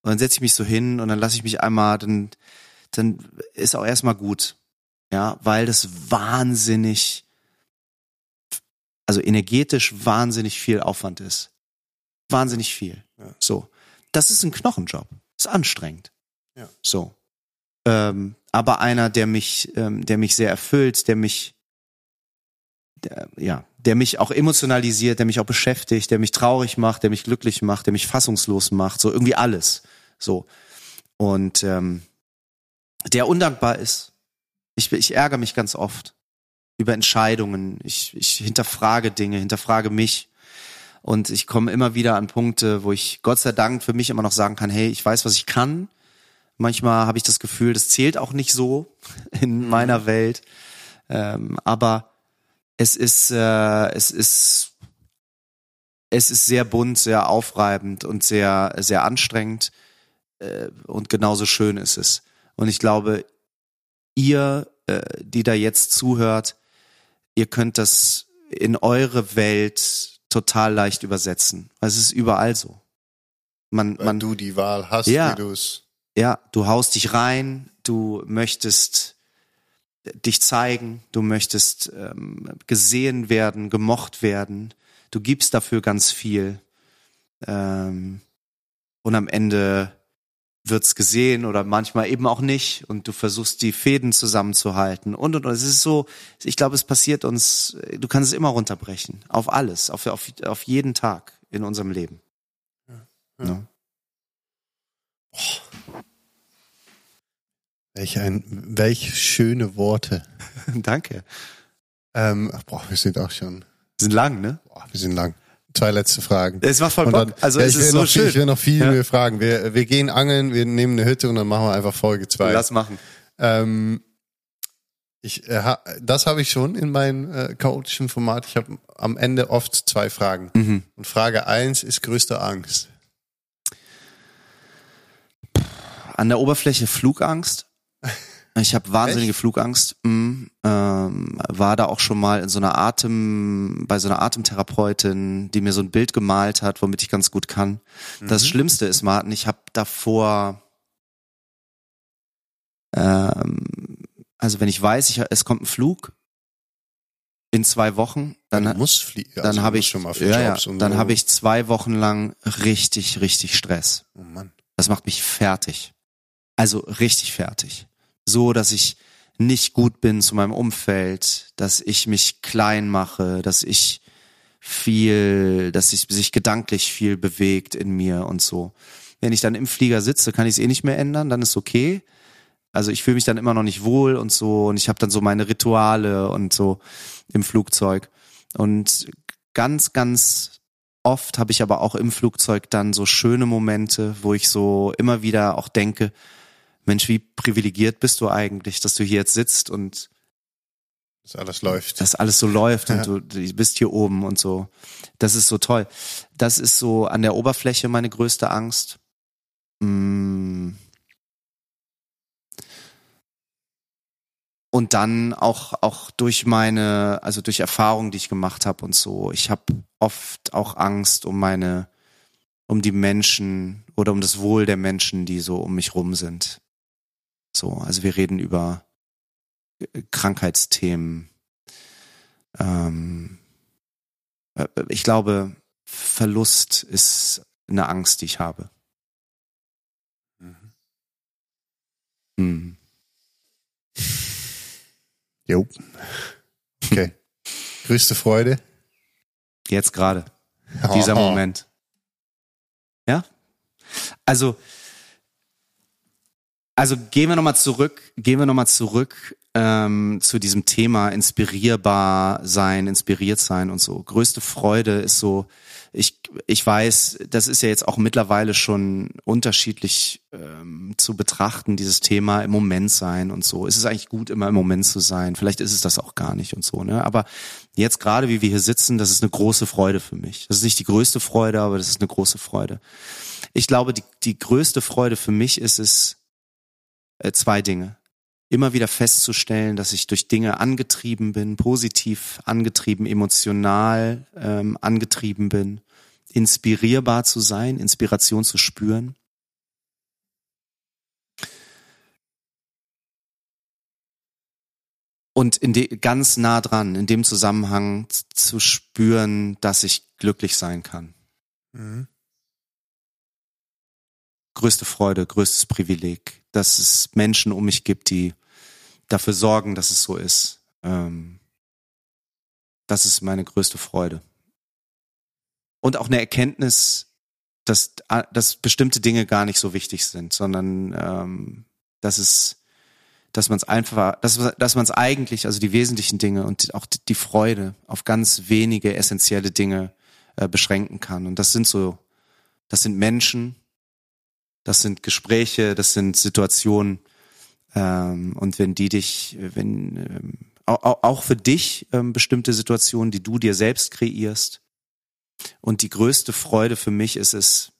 und dann setze ich mich so hin und dann lasse ich mich einmal, dann dann ist auch erstmal gut, ja, weil das wahnsinnig, also energetisch wahnsinnig viel Aufwand ist, wahnsinnig viel. Ja. So, das ist ein Knochenjob, ist anstrengend. So. Ähm, aber einer, der mich, ähm, der mich sehr erfüllt, der mich, der, ja, der mich auch emotionalisiert, der mich auch beschäftigt, der mich traurig macht, der mich glücklich macht, der mich fassungslos macht, so irgendwie alles. So. Und ähm, der undankbar ist. Ich, ich ärgere mich ganz oft über Entscheidungen. Ich, ich hinterfrage Dinge, hinterfrage mich. Und ich komme immer wieder an Punkte, wo ich Gott sei Dank für mich immer noch sagen kann, hey, ich weiß, was ich kann Manchmal habe ich das Gefühl, das zählt auch nicht so [LAUGHS] in meiner Welt. Ähm, aber es ist, äh, es ist, es ist sehr bunt, sehr aufreibend und sehr, sehr anstrengend. Äh, und genauso schön ist es. Und ich glaube, ihr, äh, die da jetzt zuhört, ihr könnt das in eure Welt total leicht übersetzen. Es ist überall so. Man, Weil man, du die Wahl hast, ja, wie du es ja, du haust dich rein, du möchtest dich zeigen, du möchtest ähm, gesehen werden, gemocht werden, du gibst dafür ganz viel ähm, und am Ende wird's gesehen oder manchmal eben auch nicht und du versuchst die Fäden zusammenzuhalten und und und. Es ist so, ich glaube, es passiert uns, du kannst es immer runterbrechen, auf alles, auf, auf, auf jeden Tag in unserem Leben. Ja, ja. Ja. Welch ein, welch schöne Worte. [LAUGHS] Danke. Ähm, boah, wir sind auch schon. Wir sind lang, ne? Boah, wir sind lang. Zwei letzte Fragen. Es macht voll Bock. Dann, also ja, es ist so schön. Viel, ich will noch viel ja. mehr fragen. Wir, wir gehen angeln, wir nehmen eine Hütte und dann machen wir einfach Folge zwei. Lass machen. Ähm, ich, äh, das habe ich schon in meinem äh, chaotischen Format. Ich habe am Ende oft zwei Fragen. Mhm. Und Frage eins ist größte Angst. An der Oberfläche Flugangst. [LAUGHS] Ich habe wahnsinnige Echt? Flugangst. Mhm. Ähm, war da auch schon mal in so einer Atem, bei so einer Atemtherapeutin, die mir so ein Bild gemalt hat, womit ich ganz gut kann. Mhm. Das Schlimmste ist, Martin, ich habe davor, ähm, also wenn ich weiß, ich, es kommt ein Flug in zwei Wochen, dann ja, muss fliegen. Also dann habe ich schon mal ja, ja, dann so. habe ich zwei Wochen lang richtig, richtig Stress. Oh Mann. Das macht mich fertig. Also richtig fertig so, dass ich nicht gut bin zu meinem Umfeld, dass ich mich klein mache, dass ich viel, dass ich sich gedanklich viel bewegt in mir und so. Wenn ich dann im Flieger sitze, kann ich es eh nicht mehr ändern, dann ist okay. Also ich fühle mich dann immer noch nicht wohl und so und ich habe dann so meine Rituale und so im Flugzeug. Und ganz, ganz oft habe ich aber auch im Flugzeug dann so schöne Momente, wo ich so immer wieder auch denke, Mensch, wie privilegiert bist du eigentlich, dass du hier jetzt sitzt und dass alles läuft. Dass alles so läuft ja. und du, bist hier oben und so. Das ist so toll. Das ist so an der Oberfläche meine größte Angst. Mm. Und dann auch auch durch meine, also durch Erfahrungen, die ich gemacht habe und so. Ich habe oft auch Angst um meine, um die Menschen oder um das Wohl der Menschen, die so um mich rum sind. So, also wir reden über äh, Krankheitsthemen. Ähm, äh, ich glaube, Verlust ist eine Angst, die ich habe. Mhm. Hm. Jo. Okay. [LAUGHS] Größte Freude? Jetzt gerade. Dieser oh. Moment. Ja? Also, also gehen wir nochmal zurück, gehen wir nochmal zurück ähm, zu diesem Thema inspirierbar sein, inspiriert sein und so. Größte Freude ist so, ich, ich weiß, das ist ja jetzt auch mittlerweile schon unterschiedlich ähm, zu betrachten, dieses Thema im Moment sein und so. Ist es eigentlich gut, immer im Moment zu sein? Vielleicht ist es das auch gar nicht und so, ne? Aber jetzt gerade, wie wir hier sitzen, das ist eine große Freude für mich. Das ist nicht die größte Freude, aber das ist eine große Freude. Ich glaube, die, die größte Freude für mich ist es, äh, zwei Dinge. Immer wieder festzustellen, dass ich durch Dinge angetrieben bin, positiv angetrieben, emotional ähm, angetrieben bin, inspirierbar zu sein, Inspiration zu spüren. Und in de, ganz nah dran, in dem Zusammenhang zu spüren, dass ich glücklich sein kann. Mhm. Größte Freude, größtes Privileg dass es Menschen um mich gibt, die dafür sorgen, dass es so ist. Ähm, das ist meine größte Freude. Und auch eine Erkenntnis, dass, dass bestimmte Dinge gar nicht so wichtig sind, sondern ähm, dass es dass man es einfach, dass, dass man es eigentlich, also die wesentlichen Dinge und auch die Freude auf ganz wenige essentielle Dinge äh, beschränken kann. Und das sind so, das sind Menschen, das sind Gespräche, das sind Situationen. Ähm, und wenn die dich, wenn ähm, auch, auch für dich ähm, bestimmte Situationen, die du dir selbst kreierst. Und die größte Freude für mich ist es,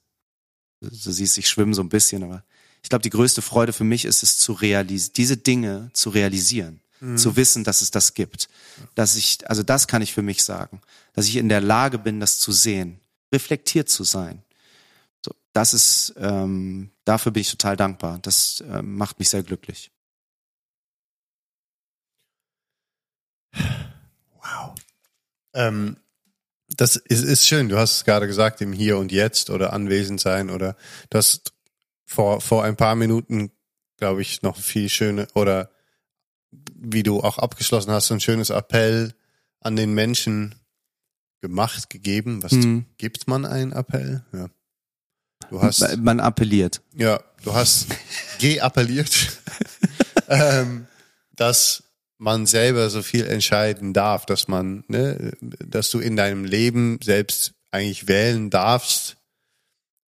du siehst, ich schwimme so ein bisschen, aber ich glaube, die größte Freude für mich ist es zu realisieren, diese Dinge zu realisieren, mhm. zu wissen, dass es das gibt. Dass ich, also das kann ich für mich sagen, dass ich in der Lage bin, das zu sehen, reflektiert zu sein, das ist, ähm, dafür bin ich total dankbar. Das ähm, macht mich sehr glücklich. Wow. Ähm, das ist, ist schön. Du hast es gerade gesagt, im Hier und Jetzt oder anwesend sein oder du hast vor, vor ein paar Minuten, glaube ich, noch viel schöne oder wie du auch abgeschlossen hast, so ein schönes Appell an den Menschen gemacht, gegeben. Was mhm. gibt man einen Appell? Ja. Du hast, man appelliert. Ja, du hast geappelliert, [LAUGHS] ähm, dass man selber so viel entscheiden darf, dass man, ne, dass du in deinem Leben selbst eigentlich wählen darfst,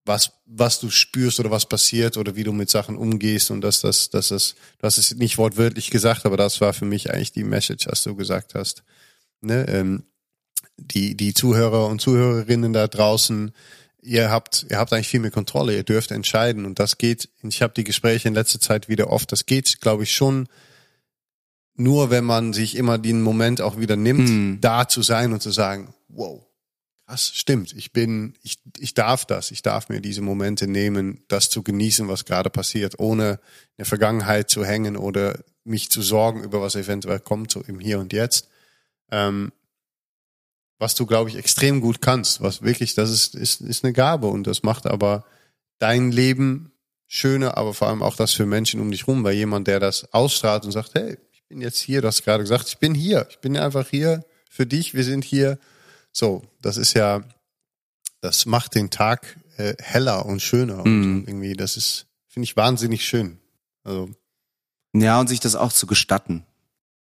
was, was du spürst oder was passiert oder wie du mit Sachen umgehst und dass das, dass das, du hast es nicht wortwörtlich gesagt, aber das war für mich eigentlich die Message, was du gesagt hast. Ne, ähm, die, die Zuhörer und Zuhörerinnen da draußen, ihr habt, ihr habt eigentlich viel mehr Kontrolle, ihr dürft entscheiden und das geht, ich habe die Gespräche in letzter Zeit wieder oft, das geht, glaube ich, schon nur, wenn man sich immer den Moment auch wieder nimmt, Hm. da zu sein und zu sagen, wow, krass, stimmt, ich bin, ich, ich darf das, ich darf mir diese Momente nehmen, das zu genießen, was gerade passiert, ohne in der Vergangenheit zu hängen oder mich zu sorgen über was eventuell kommt, so im Hier und Jetzt. Ähm, was du, glaube ich, extrem gut kannst, was wirklich, das ist, ist, ist eine Gabe und das macht aber dein Leben schöner, aber vor allem auch das für Menschen um dich rum, weil jemand, der das ausstrahlt und sagt, hey, ich bin jetzt hier, du hast gerade gesagt, ich bin hier, ich bin einfach hier für dich, wir sind hier. So, das ist ja, das macht den Tag äh, heller und schöner und, Mhm. und irgendwie, das ist, finde ich wahnsinnig schön. Also, Ja, und sich das auch zu gestatten.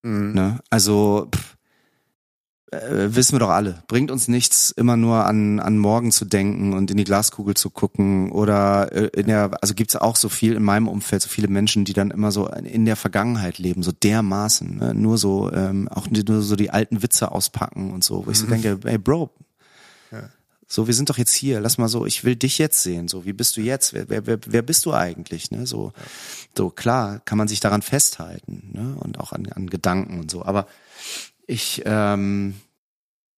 mh, Ne? Also pff, äh, wissen wir doch alle. Bringt uns nichts, immer nur an, an morgen zu denken und in die Glaskugel zu gucken. Oder äh, in der, also gibt's auch so viel in meinem Umfeld, so viele Menschen, die dann immer so in der Vergangenheit leben, so dermaßen, ne? nur so, ähm, auch nur so die alten Witze auspacken und so, wo ich so denke, ey Bro, so, wir sind doch jetzt hier. Lass mal so, ich will dich jetzt sehen. So, wie bist du jetzt? Wer, wer, wer, wer bist du eigentlich? Ne? So, so klar kann man sich daran festhalten ne? und auch an, an Gedanken und so. Aber ich, ähm,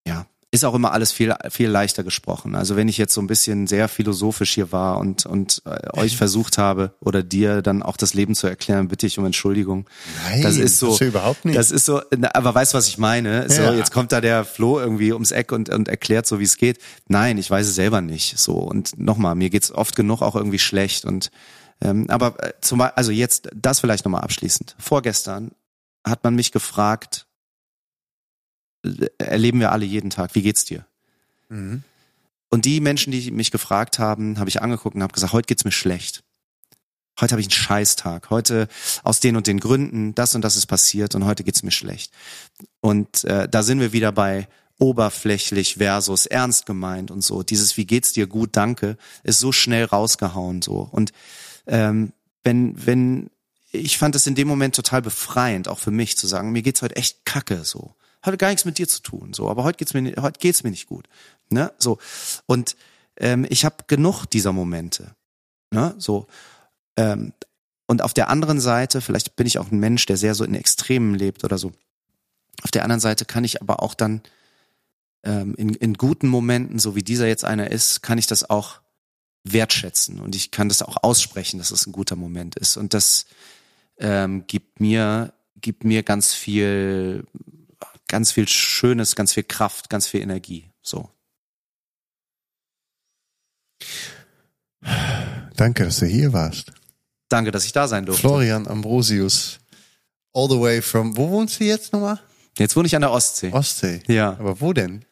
ja, ist auch immer alles viel viel leichter gesprochen. Also wenn ich jetzt so ein bisschen sehr philosophisch hier war und und äh, euch [LAUGHS] versucht habe oder dir dann auch das Leben zu erklären, bitte ich um Entschuldigung. Nein, das ist so das ist ja überhaupt nicht. Das ist so, na, aber weißt du, was ich meine? So, Ja. jetzt kommt da der Flo irgendwie ums Eck und und erklärt so, wie es geht. Nein, ich weiß es selber nicht. So und nochmal, mir geht's oft genug auch irgendwie schlecht und ähm, aber äh, zum also jetzt das vielleicht nochmal abschließend. Vorgestern hat man mich gefragt, erleben wir alle jeden Tag, wie geht's dir? Mhm. Und die Menschen, die mich gefragt haben, habe ich angeguckt und habe gesagt, heute geht's mir schlecht. Heute habe ich einen Scheißtag. Heute aus den und den Gründen, das und das ist passiert und heute geht's mir schlecht. Und äh, da sind wir wieder bei oberflächlich versus ernst gemeint und so. Dieses Wie geht's dir gut, danke, ist so schnell rausgehauen so. Und ähm, wenn wenn ich fand es in dem Moment total befreiend, auch für mich zu sagen, mir geht's heute echt kacke so. Hatte gar nichts mit dir zu tun, so, aber heute geht's mir, heute geht's mir nicht gut, ne, so. Und ähm, ich habe genug dieser Momente, ne, so. Ähm, und auf der anderen Seite, vielleicht bin ich auch ein Mensch, der sehr so in Extremen lebt oder so. Auf der anderen Seite kann ich aber auch dann ähm, in, in guten Momenten, so wie dieser jetzt einer ist, kann ich das auch wertschätzen und ich kann das auch aussprechen, dass es ein guter Moment ist. Und das ähm, gibt mir gibt mir ganz viel ganz viel Schönes, ganz viel Kraft, ganz viel Energie. So. Danke, dass du hier warst. Danke, dass ich da sein durfte. Florian Ambrosius. All the way from, wo wohnst du jetzt nochmal? Jetzt wohne ich an der Ostsee. Ostsee. Ja. Aber wo denn?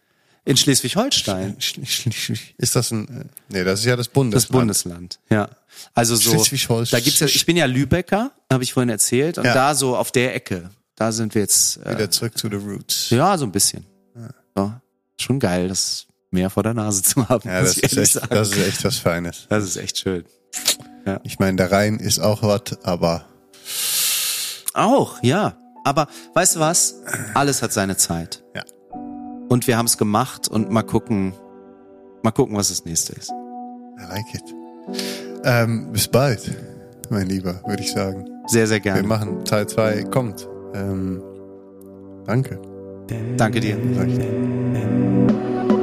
In Schleswig-Holstein. Sch- Sch- Sch- Ist das ein, äh, nee, das ist ja das Bundesland. Das Bundesland, ja. Also so, Schleswig-Holstein. da gibt's ja, ich bin ja Lübecker, habe ich vorhin erzählt, und Ja. da so auf der Ecke, da sind wir jetzt, äh, Wieder zurück to the roots. ja, so ein bisschen. Ja. Schon geil, das Meer vor der Nase zu haben, Ja, das ist, echt, sagen. das ist echt was Feines. das ist echt schön. Ich meine, der Rhein ist auch was, aber Auch, ja. Aber weißt du was? Alles hat seine Zeit. Ja. Und wir haben es gemacht und mal gucken, mal gucken, was das nächste ist. I like it. Ähm, bis bald, mein Lieber, würde ich sagen. Sehr, sehr Wir gerne. machen Teil 2, kommt. Ähm, danke. Danke dir. Ich.